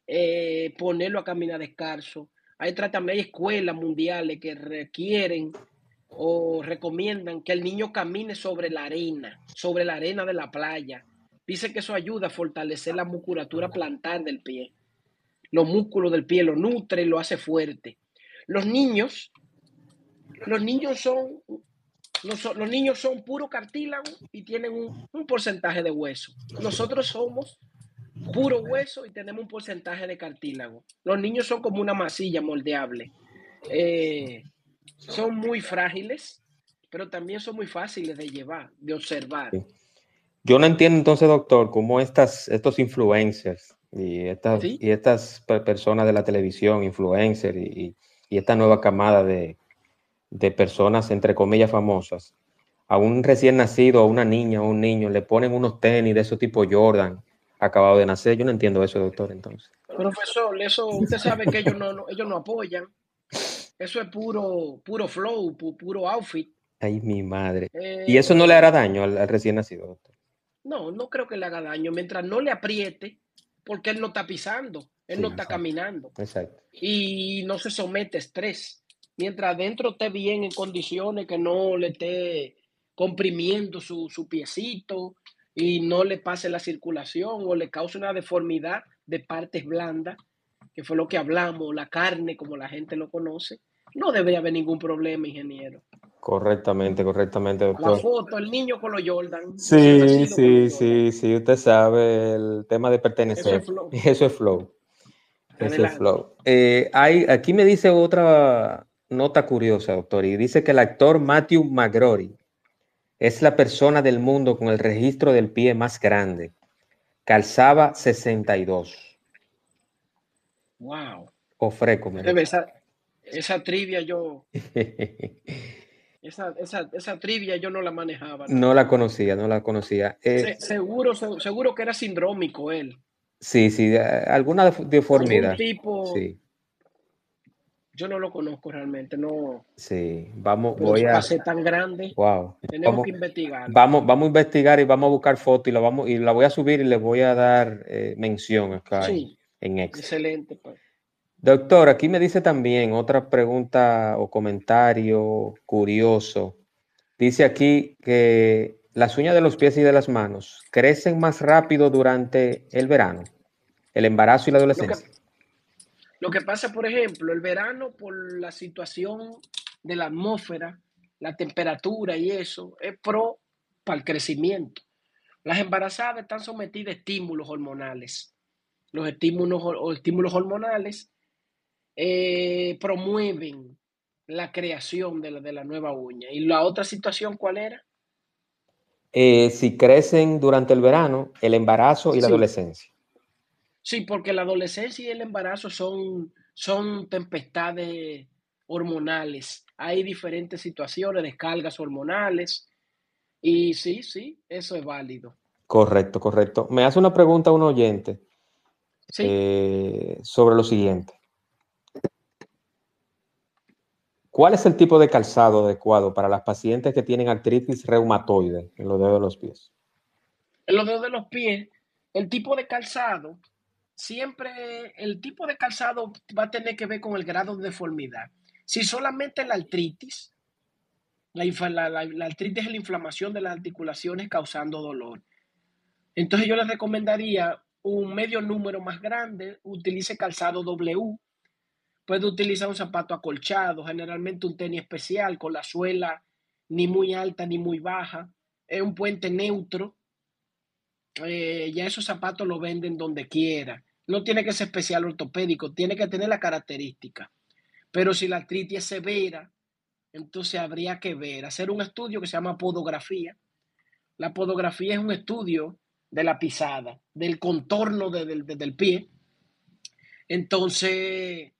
eh, ponerlo a caminar descalzo. Hay tratamientos, hay escuelas mundiales que requieren o recomiendan que el niño camine sobre la arena, sobre la arena de la playa, Dice que eso ayuda a fortalecer la musculatura plantar del pie. Los músculos del pie lo nutre, lo hace fuerte. Los niños, los niños son, los, niños son puro cartílago y tienen un, porcentaje de hueso. Nosotros somos puro hueso y tenemos un porcentaje de cartílago. Los niños son como una masilla moldeable. Eh, son muy frágiles, pero también son muy fáciles de llevar, de observar. Yo no entiendo entonces, doctor, cómo estas, estos influencers y estas, y estas personas de la televisión, influencers y, y esta nueva camada de, de, personas, entre comillas, famosas, a un recién nacido, a una niña o un niño, le ponen unos tenis de ese tipo Jordan, acabado de nacer. Yo no entiendo eso, doctor, entonces. Profesor, eso usted sabe que ellos no, ellos no apoyan. Eso es puro, puro flow, puro outfit. Ay, mi madre. ¿Y eso no le hará daño al, recién nacido, doctor? No, no creo que le haga daño. Mientras no le apriete, porque él no está pisando, él no está caminando. Exacto. Y no se somete a estrés. Mientras adentro esté bien en condiciones que no le esté comprimiendo su, su piecito y no le pase la circulación o le cause una deformidad de partes blandas, que fue lo que hablamos, la carne como la gente lo conoce, no debería haber ningún problema, ingeniero. Correctamente, correctamente, doctor. La foto, el niño con los Jordan. Sí, sí, sí, sí, usted sabe el tema de pertenecer. Eso es flow. Eso es flow. Eh, hay, aquí me dice otra nota curiosa, doctor, y dice que el actor Matthew McGrory es la persona del mundo con el registro del pie más grande. Calzaba 62. Wow. Ofreco, esa, esa trivia yo. Esa, esa, esa, trivia yo no la manejaba. No, la conocía, no la conocía. Eh, seguro, seguro que era sindrómico él. Sí, sí, alguna deformidad. tipo, sí. Yo no lo conozco realmente, no. Sí, vamos, voy a. tan grande. Wow. Tenemos que investigar. Vamos, vamos a investigar y vamos a buscar fotos y la vamos y la voy a subir y le voy a dar eh, mención acá sí, en, en Excelente, pues. Doctor, aquí me dice también otra pregunta o comentario curioso. Dice aquí que las uñas de los pies y de las manos crecen más rápido durante el verano, el embarazo y la adolescencia. Lo que, pasa, por ejemplo, el verano por la situación de la atmósfera, la temperatura y eso, es pro para el crecimiento. Las embarazadas están sometidas a estímulos hormonales. Los estímulos, estímulos hormonales eh, promueven la creación de la, de la, nueva uña. ¿Y la otra situación cuál era? Eh, si crecen durante el verano, el embarazo y la adolescencia. Sí, porque la adolescencia y el embarazo son, son tempestades hormonales. Hay diferentes situaciones, descargas hormonales. Y sí, sí, eso es válido. Correcto, correcto. Me hace una pregunta un oyente eh, sobre lo siguiente. ¿Cuál es el tipo de calzado adecuado para las pacientes que tienen artritis reumatoide en los dedos de los pies? En los dedos de los pies, el tipo de calzado, siempre el tipo de calzado va a tener que ver con el grado de deformidad. Si solamente la artritis, la, artritis es la inflamación de las articulaciones causando dolor. Entonces yo les recomendaría un medio número más grande, utilice calzado W, Puede utilizar un zapato acolchado, generalmente un tenis especial con la suela ni muy alta ni muy baja. Es un puente neutro. Eh, ya esos zapatos lo venden donde quiera. No tiene que ser especial ortopédico, tiene que tener la característica. Pero si la artritis es severa, entonces habría que ver, hacer un estudio que se llama podografía. La podografía es un estudio de la pisada, del contorno del pie. Entonces,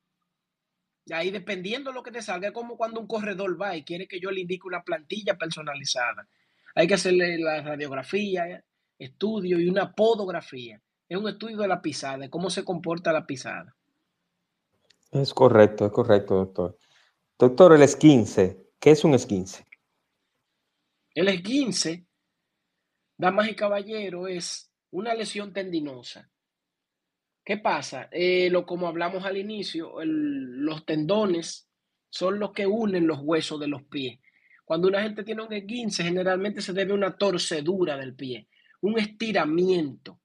y ahí dependiendo de lo que te salga, es como cuando un corredor va y quiere que yo le indique una plantilla personalizada. Hay que hacerle la radiografía, estudio y una podografía. Es un estudio de la pisada, de cómo se comporta la pisada. Es correcto, es correcto, doctor. Doctor, el esquince, ¿qué es un esquince? El esquince, damas y caballeros, es una lesión tendinosa ¿Qué pasa? Eh, lo, como hablamos al inicio, los tendones son los que unen los huesos de los pies. Cuando una gente tiene un esguince, generalmente se debe a una torcedura del pie. un estiramiento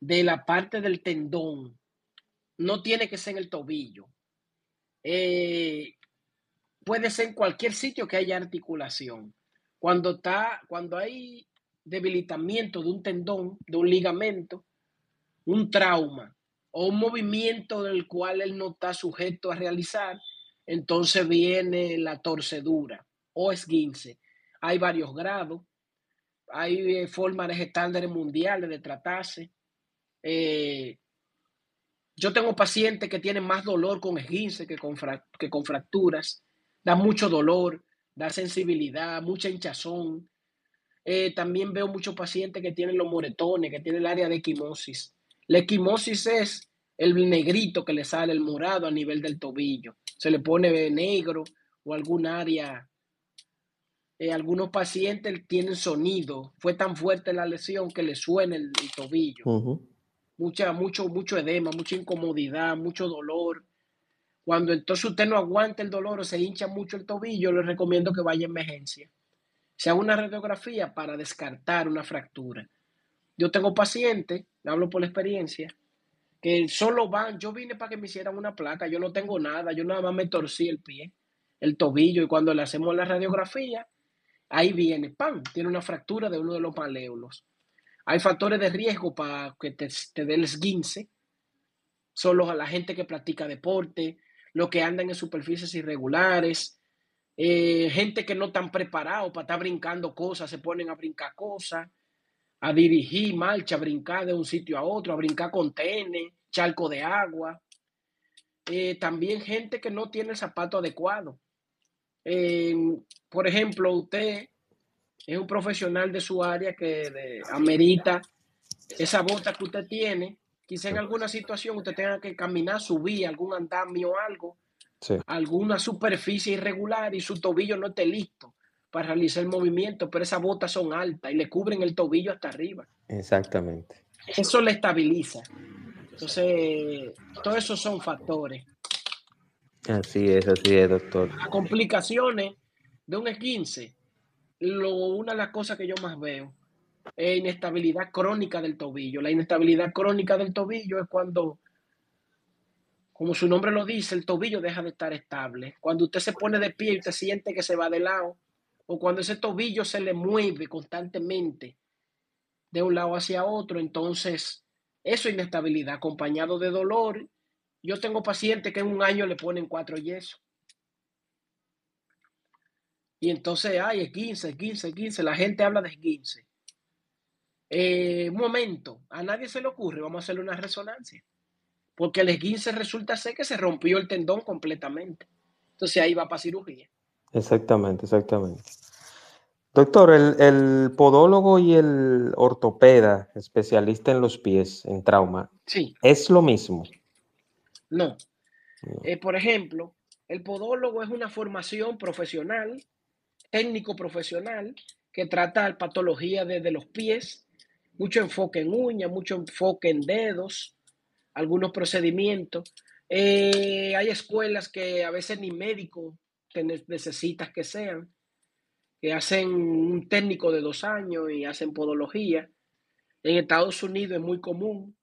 de la parte del tendón. No tiene que ser en el tobillo. Eh, puede ser en cualquier sitio que haya articulación. Cuando, está, cuando hay debilitamiento de un tendón, de un ligamento, un trauma o un movimiento del cual él no está sujeto a realizar, entonces viene la torcedura o esguince. Hay varios grados, hay eh, formas estándares mundiales de tratarse. Eh, yo tengo pacientes que tienen más dolor con esguince que con, que con fracturas, da mucho dolor, da sensibilidad, mucha hinchazón. Eh, también veo muchos pacientes que tienen los moretones, que tienen el área de equimosis. La equimosis es el negrito que le sale el morado a nivel del tobillo. Se le pone negro o algún área eh, algunos pacientes tienen sonido. Fue tan fuerte la lesión que le suena el, tobillo. Mucha, mucho, mucho edema, mucha incomodidad, mucho dolor. Cuando entonces usted no aguanta el dolor o se hincha mucho el tobillo, le recomiendo que vaya a emergencia. Se haga una radiografía para descartar una fractura. Yo tengo pacientes, hablo por la experiencia, que solo van, yo vine para que me hicieran una placa, yo no tengo nada, yo nada más me torcí el pie, el tobillo, y cuando le hacemos la radiografía, ahí viene, ¡pam! Tiene una fractura de uno de los maléolos. Hay factores de riesgo para que te, te dé el esguince. Solo a la gente que practica deporte, los que andan en superficies irregulares, eh, gente que no están preparados para estar brincando cosas, se ponen a brincar cosas, a dirigir marcha, a brincar de un sitio a otro, a brincar con tenis, charco de agua. Eh, también gente que no tiene el zapato adecuado. Por ejemplo, usted es un profesional de su área que amerita esa bota que usted tiene. Quizá en alguna situación usted tenga que caminar, subir algún andamio o algo, alguna superficie irregular y su tobillo no esté listo para realizar el movimiento, pero esas botas son altas y le cubren el tobillo hasta arriba. Exactamente. Eso le estabiliza. Entonces, todos esos son factores. Así es, así es, doctor. Las complicaciones de un E15, lo, una de las cosas que yo más veo es inestabilidad crónica del tobillo. La inestabilidad crónica del tobillo es cuando, como su nombre lo dice, el tobillo deja de estar estable. Cuando usted se pone de pie y usted siente que se va de lado, o cuando ese tobillo se le mueve constantemente de un lado hacia otro, entonces eso es inestabilidad acompañado de dolor yo tengo pacientes que en un año le ponen cuatro yesos. Y entonces, ay, es 15, 15, 15. La gente habla de 15. Eh, un momento, a nadie se le ocurre, vamos a hacerle una resonancia. Porque el 15 resulta ser que se rompió el tendón completamente. Entonces ahí va para cirugía. Exactamente, exactamente. Doctor, el, el, podólogo y el ortopeda, especialista en los pies, en trauma, sí. ¿es lo mismo? No. Eh, por ejemplo, el podólogo es una formación profesional, técnico profesional, que trata patología desde los pies, mucho enfoque en uñas, mucho enfoque en dedos, algunos procedimientos. Eh, hay escuelas que a veces ni médico necesitas que sean, que hacen un técnico de dos años y hacen podología. En Estados Unidos es muy común.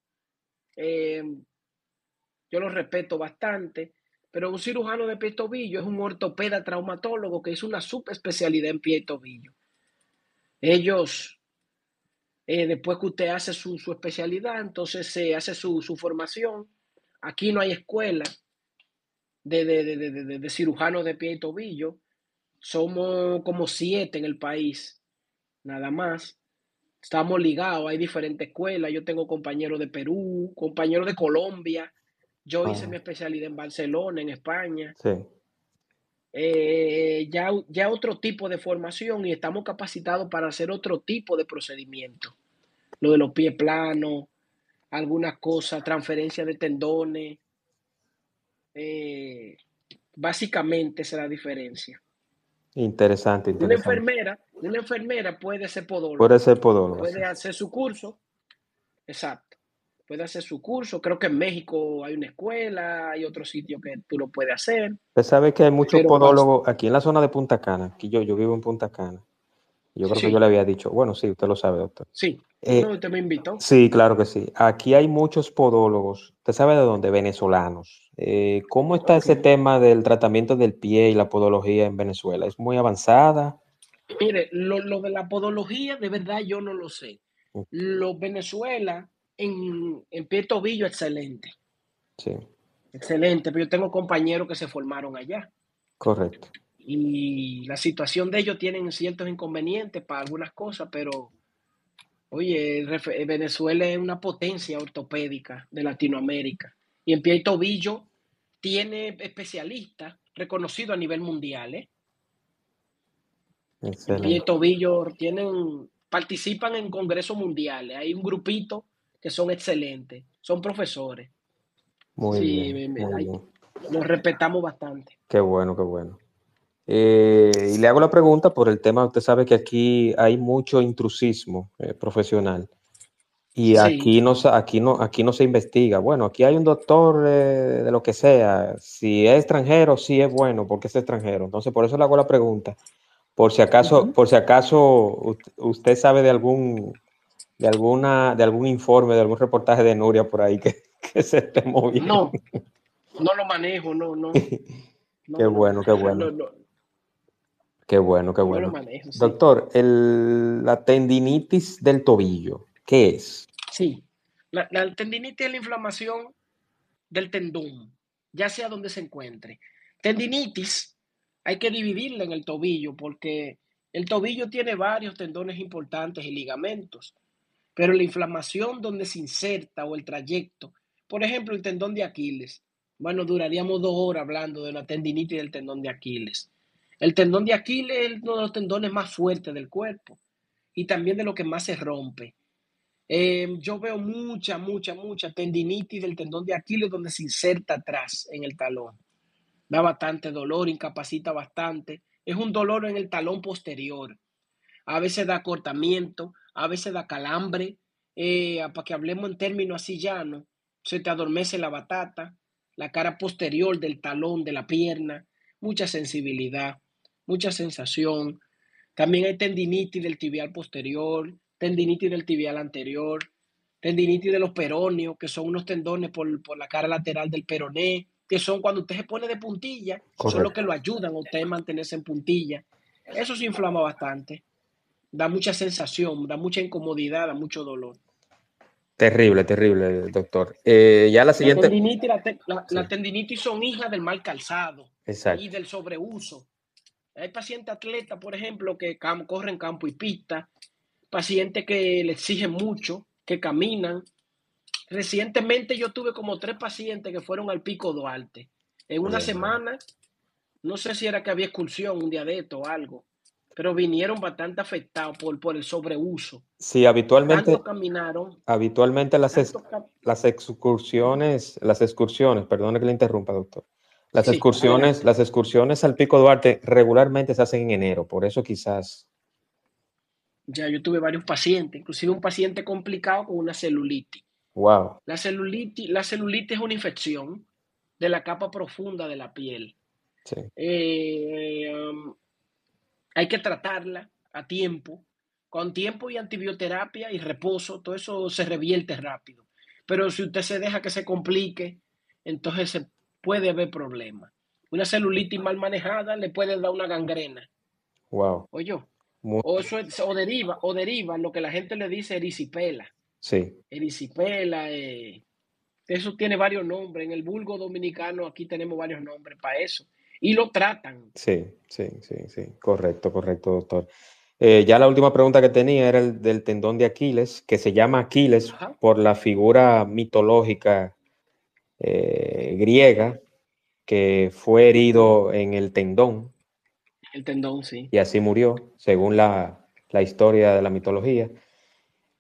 Eh, yo lo respeto bastante, pero un cirujano de pie tobillo es un ortopeda traumatólogo que es una subespecialidad en pie y tobillo. Ellos, eh, después que usted hace su, especialidad, entonces se hace su, formación. Aquí no hay escuela de, de, de cirujanos de pie y tobillo. Somos como siete en el país, nada más. Estamos ligados, hay diferentes escuelas. Yo tengo compañeros de Perú, compañeros de Colombia, yo hice mi especialidad en Barcelona, en España. Sí. Eh, ya, ya otro tipo de formación y estamos capacitados para hacer otro tipo de procedimiento. Lo de los pies planos, algunas cosas, transferencia de tendones. Eh, básicamente esa es la diferencia. Interesante, interesante. Una enfermera, una enfermera puede ser podóloga. Puede ser podóloga. Puede hacer su curso. Exacto puede hacer su curso. Creo que en México hay una escuela, hay otro sitio que tú lo puedes hacer. Usted sabe que hay muchos podólogos aquí en la zona de Punta Cana, aquí yo, yo vivo en Punta Cana. Yo creo que yo le había dicho, bueno, sí, usted lo sabe, doctor. Sí, eh, usted me invitó. Sí, claro que sí. Aquí hay muchos podólogos, usted sabe de dónde, venezolanos. Eh, ¿Cómo está ese tema del tratamiento del pie y la podología en Venezuela? ¿Es muy avanzada? Mire, lo, de la podología, de verdad yo no lo sé. Los Venezuela en, en pie tobillo, excelente. Sí. Excelente, pero yo tengo compañeros que se formaron allá. Correcto. Y la situación de ellos tienen ciertos inconvenientes para algunas cosas, pero oye, Venezuela es una potencia ortopédica de Latinoamérica. Y en pie y tobillo tiene especialistas reconocidos a nivel mundial. ¿eh? En pie y tobillo tienen, participan en congresos mundiales. Hay un grupito que son excelentes, son profesores. Muy bien. Los respetamos bastante. Qué bueno, qué bueno. Eh, y le hago la pregunta por el tema, usted sabe que aquí hay mucho intrusismo eh, profesional y aquí, no, aquí, no, aquí no se investiga. Bueno, aquí hay un doctor eh, de lo que sea, si es extranjero, sí es bueno porque es extranjero. Entonces, por eso le hago la pregunta, por si acaso, por si acaso usted sabe de algún, de alguna, de algún informe, de algún reportaje de Nuria por ahí que, que se esté moviendo. No, no lo manejo, no, no. qué bueno, qué bueno. Qué bueno, qué bueno. Doctor, la tendinitis del tobillo, ¿qué es? Sí, la, tendinitis es la inflamación del tendón, ya sea donde se encuentre. Tendinitis hay que dividirla en el tobillo porque el tobillo tiene varios tendones importantes y ligamentos, pero la inflamación donde se inserta o el trayecto, por ejemplo, el tendón de Aquiles, bueno, duraríamos dos horas hablando de la tendinitis del tendón de Aquiles. El tendón de Aquiles es uno de los tendones más fuertes del cuerpo y también de lo que más se rompe. Em, yo veo mucha, mucha, mucha tendinitis del tendón de Aquiles donde se inserta atrás en el talón. Da bastante dolor, incapacita bastante. Es un dolor en el talón posterior. A veces da cortamiento, a veces da calambre. Eh, para que hablemos en términos así llanos, se te adormece la batata, la cara posterior del talón, de la pierna, mucha sensibilidad mucha sensación. También hay tendinitis del tibial posterior, tendinitis del tibial anterior, tendinitis de los peronios, que son unos tendones por, la cara lateral del peroné, que son cuando usted se pone de puntilla, son los que lo ayudan a usted a mantenerse en puntilla. Eso se inflama bastante, da mucha sensación, da mucha incomodidad, da mucho dolor. Terrible, terrible, doctor. Eh, ya la siguiente. La tendinitis, son hijas del mal calzado y del sobreuso. Hay pacientes atletas, por ejemplo, que corren campo y pista, pacientes que le exigen mucho, que caminan. Recientemente yo tuve como tres pacientes que fueron al Pico Duarte. En una semana, no sé si era que había excursión un día de esto o algo, pero vinieron bastante afectados por, por el sobreuso. Sí, habitualmente. caminaron. Habitualmente las, las excursiones, las excursiones, perdone que le interrumpa, doctor las excursiones, las excursiones al Pico Duarte regularmente se hacen en enero, por eso quizás. Ya yo tuve varios pacientes, inclusive un paciente complicado con una celulitis. Wow. La celulitis, la celulitis es una infección de la capa profunda de la piel. Sí. Eh, um, hay que tratarla a tiempo, con tiempo y antibioterapia y reposo, todo eso se revierte rápido. Pero si usted se deja que se complique, entonces se puede haber problemas. Una celulitis mal manejada le puede dar una gangrena. Wow. Oye, o, eso o deriva, o deriva lo que la gente le dice erisipela. Sí. Erisipela, eh, eso tiene varios nombres. En el vulgo dominicano aquí tenemos varios nombres para eso. Y lo tratan. Sí, sí, sí, sí. Correcto, correcto, doctor. Eh, ya la última pregunta que tenía era el del tendón de Aquiles, que se llama Aquiles por la figura mitológica eh, griega que fue herido en el tendón. El tendón, sí. Y así murió, según la, historia de la mitología.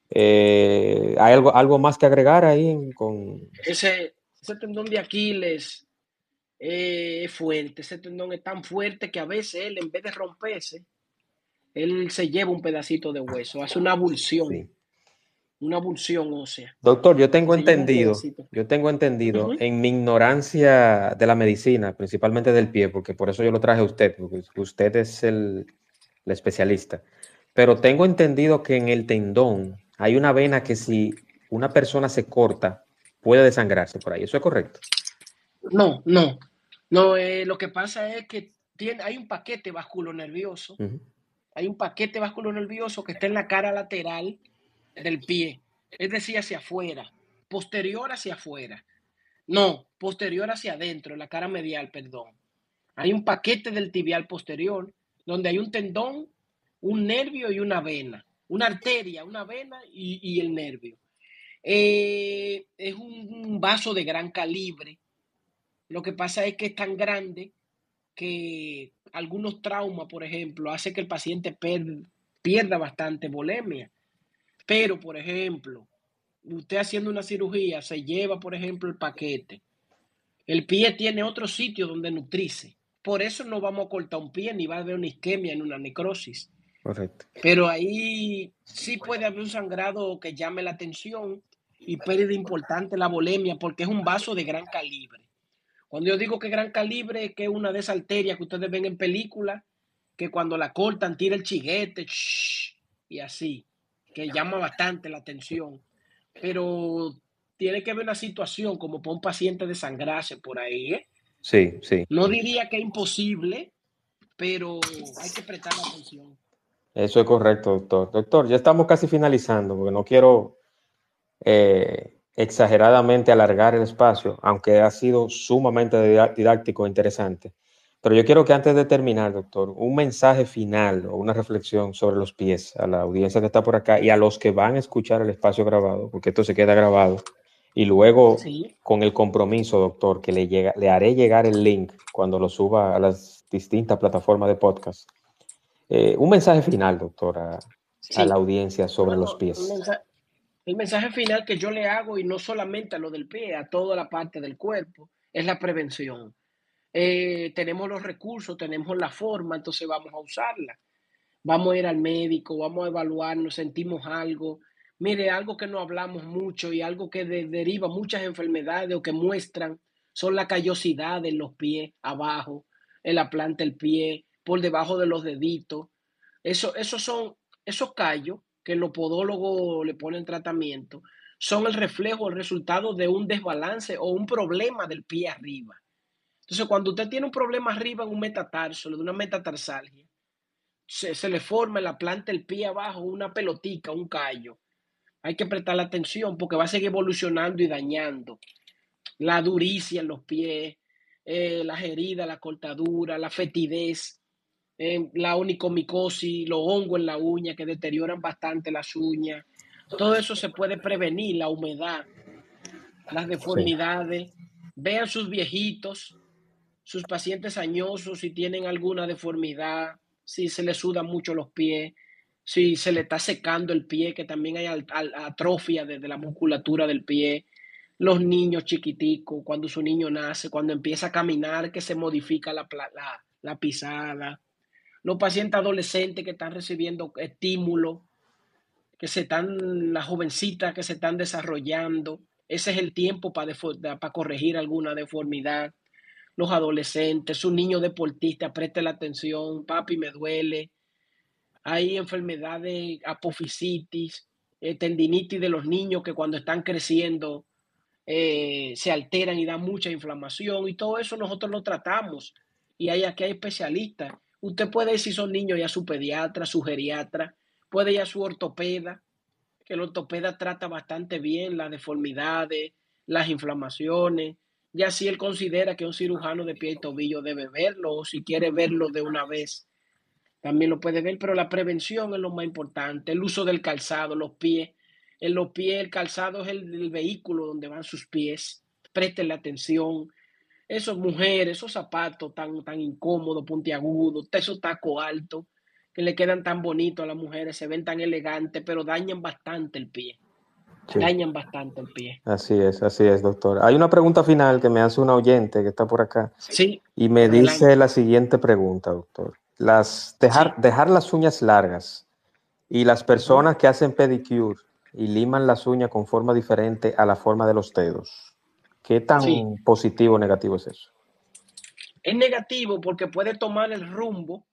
Eh, ¿Hay algo, algo más que agregar ahí? Con... Ese, ese tendón de Aquiles eh, es fuerte, ese tendón es tan fuerte que a veces él, en vez de romperse, él se lleva un pedacito de hueso, hace una abulsión una abulsión ósea. Doctor, yo tengo entendido, yo tengo entendido en mi ignorancia de la medicina, principalmente del pie, porque por eso yo lo traje a usted, porque usted es el, especialista. Pero tengo entendido que en el tendón hay una vena que si una persona se corta, puede desangrarse por ahí. ¿Eso es correcto? No, no. No, eh, lo que pasa es que tiene, hay un paquete vasculonervioso. Hay un paquete vasculonervioso que está en la cara lateral del pie, es decir, hacia afuera, posterior hacia afuera. No, posterior hacia adentro, la cara medial, perdón. Hay un paquete del tibial posterior donde hay un tendón, un nervio y una vena, una arteria, una vena y, el nervio. Eh, es un, vaso de gran calibre. Lo que pasa es que es tan grande que algunos traumas, por ejemplo, hace que el paciente pierda bastante volemia. Pero, por ejemplo, usted haciendo una cirugía se lleva, por ejemplo, el paquete. El pie tiene otro sitio donde nutrirse. Por eso no vamos a cortar un pie ni va a haber una isquemia ni una necrosis. Correcto. Pero ahí sí puede haber un sangrado que llame la atención y pérdida importante la volemia porque es un vaso de gran calibre. Cuando yo digo que gran calibre es que es una de esas arterias que ustedes ven en películas que cuando la cortan tira el chiguete y así, que llama bastante la atención. Pero tiene que haber una situación como para un paciente desangrarse por ahí, ¿eh? Sí, sí. No diría que es imposible, pero hay que prestar atención. Eso es correcto, doctor. Doctor, ya estamos casi finalizando, porque no quiero eh, exageradamente alargar el espacio, aunque ha sido sumamente didáctico e interesante. Pero yo quiero que antes de terminar, doctor, un mensaje final o una reflexión sobre los pies a la audiencia que está por acá y a los que van a escuchar el espacio grabado, porque esto se queda grabado y luego, con el compromiso, doctor, que le, llega, le haré llegar el link cuando lo suba a las distintas plataformas de podcast. Eh, un mensaje final, doctor, a, la audiencia sobre los pies. El mensaje, final que yo le hago, y no solamente a lo del pie, a toda la parte del cuerpo, es la prevención. Eh, tenemos los recursos, tenemos la forma, entonces vamos a usarla. Vamos a ir al médico, vamos a evaluarnos, sentimos algo, Mire, algo que no hablamos mucho y algo que deriva muchas enfermedades o que muestran son la callosidad en los pies, abajo, en la planta del pie, por debajo de los deditos. Eso, esos son esos callos que los podólogos le ponen tratamiento, son el reflejo, el resultado de un desbalance o un problema del pie arriba. Entonces, cuando usted tiene un problema arriba en un metatarso, de una metatarsalgia, se, se le forma en la planta del pie abajo una pelotica, un callo hay que prestar atención porque va a seguir evolucionando y dañando. La duricia en los pies, eh, las heridas, la cortadura, la fetidez, eh, la onicomicosis, los hongos en la uña que deterioran bastante las uñas. Todo eso se puede prevenir, la humedad, las deformidades. Vean sus viejitos, sus pacientes añosos, si tienen alguna deformidad, si se les sudan mucho los pies si se le está secando el pie, que también hay atrofia desde la musculatura del pie. Los niños chiquiticos, cuando su niño nace, cuando empieza a caminar, que se modifica la, la, pisada. Los pacientes adolescentes que están recibiendo estímulo, que se están, las jovencitas que se están desarrollando. Ese es el tiempo para corregir alguna deformidad. Los adolescentes, su niño deportista, preste la atención, papi me duele, hay enfermedades, apofisitis, eh, tendinitis de los niños que cuando están creciendo eh, se alteran y dan mucha inflamación y todo eso nosotros lo tratamos. Y hay aquí hay especialistas. Usted puede ir si son niños ya su pediatra, su geriatra, puede ir a su ortopeda, que el ortopeda trata bastante bien las deformidades, las inflamaciones. Ya si él considera que un cirujano de pie y tobillo debe verlo o si quiere verlo de una vez también lo puede ver, pero la prevención es lo más importante, el uso del calzado, los pies. En los pies, el calzado es el, vehículo donde van sus pies. Presten la atención. Esos mujeres, esos zapatos tan, tan incómodos, puntiagudos, esos tacos altos, que le quedan tan bonitos a las mujeres, se ven tan elegantes, pero dañan bastante el pie. Dañan bastante el pie. Así es, así es, doctor. Hay una pregunta final que me hace un oyente que está por acá. Sí. Y me dice la siguiente pregunta, doctor las dejar, dejar las uñas largas y las personas que hacen pedicure y liman las uñas con forma diferente a la forma de los dedos. ¿Qué tan positivo o negativo es eso? Es negativo porque puede tomar el rumbo,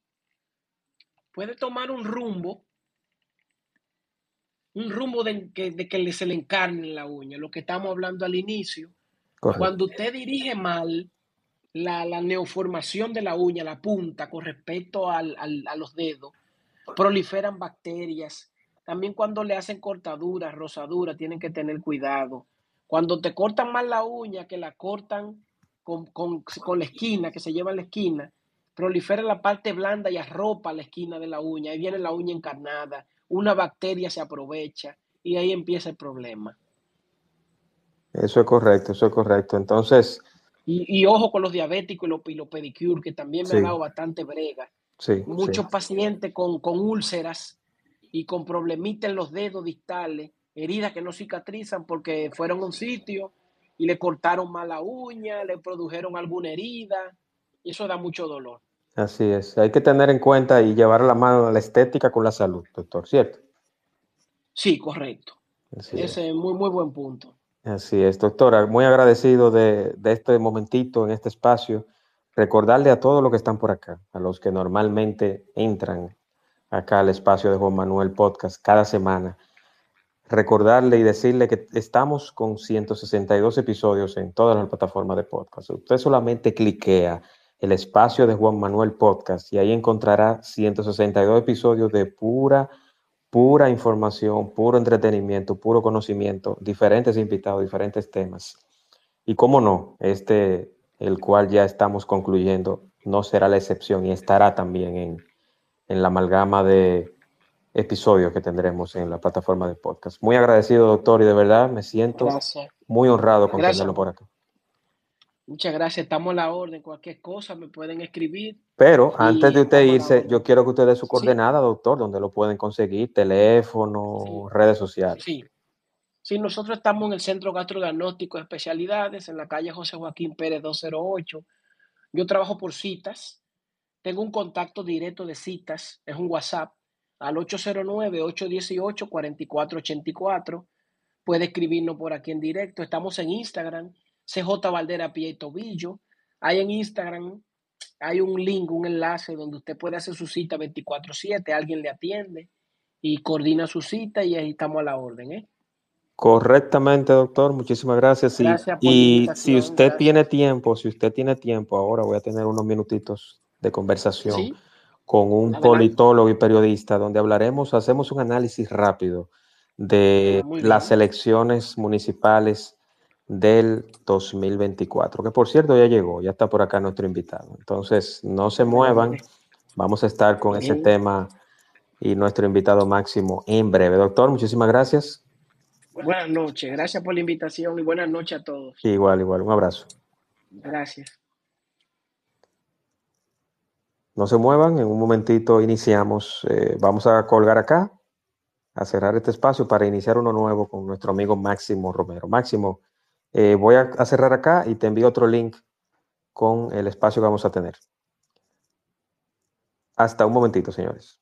puede tomar un rumbo un rumbo de que, de que se le encarne en la uña, lo que estamos hablando al inicio. Cuando usted dirige mal la, neoformación de la uña, la punta, con respecto a los dedos, proliferan bacterias. También cuando le hacen cortaduras, rosaduras, tienen que tener cuidado. Cuando te cortan mal la uña, que la cortan con, la esquina, que se lleva la esquina, prolifera la parte blanda y arropa la esquina de la uña. Ahí viene la uña encarnada, una bacteria se aprovecha y ahí empieza el problema. Eso es correcto, eso es correcto. Entonces... Y, ojo con los diabéticos y los, pedicure, que también me ha dado bastante brega. Muchos pacientes con, úlceras y con problemitas en los dedos distales, heridas que no cicatrizan porque fueron a un sitio y le cortaron mal la uña, le produjeron alguna herida, y eso da mucho dolor. Así es, hay que tener en cuenta y llevar la mano a la estética con la salud, doctor, ¿cierto? Sí, correcto. Ese es muy, muy buen punto. Así es, doctora, muy agradecido de, de este momentito en este espacio recordarle a todos los que están por acá, a los que normalmente entran acá al espacio de Juan Manuel Podcast cada semana, recordarle y decirle que estamos con 162 episodios en todas las plataformas de podcast. Usted solamente cliquea el espacio de Juan Manuel Podcast y ahí encontrará 162 episodios de pura, pura información, puro entretenimiento, puro conocimiento, diferentes invitados, diferentes temas. Y cómo no, este el cual ya estamos concluyendo, no será la excepción y estará también en, la amalgama de episodios que tendremos en la plataforma de podcast. Muy agradecido, doctor, y de verdad me siento muy honrado con tenerlo por acá. Muchas gracias, estamos a la orden. Cualquier cosa me pueden escribir. Pero antes de usted irse, yo quiero que usted dé su coordenada, doctor, donde lo pueden conseguir, teléfono, redes sociales. Sí, Sí, nosotros estamos en el Centro Gastrodiagnóstico de Especialidades, en la calle José Joaquín Pérez 208. Yo trabajo por citas. Tengo un contacto directo de citas, es un WhatsApp, al 809-818-4484. Puede escribirnos por aquí en directo. Estamos en Instagram, CJ Valdera Pie y Tobillo. Hay en Instagram, hay un link, un enlace donde usted puede hacer su cita 24/7, alguien le atiende y coordina su cita y ahí estamos a la orden. ¿eh? Correctamente, doctor. Muchísimas gracias. y, si usted tiene tiempo, si usted tiene tiempo, ahora voy a tener unos minutitos de conversación con un politólogo y periodista donde hablaremos, hacemos un análisis rápido de ah, las elecciones municipales del 2024, que por cierto ya llegó, ya está por acá nuestro invitado. Entonces, no se muevan, vamos a estar con ese tema y nuestro invitado máximo en breve. Doctor, muchísimas gracias. Buenas noches, gracias por la invitación y buenas noches a todos. Igual, igual, un abrazo. Gracias. No se muevan, en un momentito iniciamos. Eh, vamos a colgar acá, a cerrar este espacio para iniciar uno nuevo con nuestro amigo Máximo Romero. Máximo, eh, voy a, a cerrar acá y te envío otro link con el espacio que vamos a tener. Hasta un momentito, señores.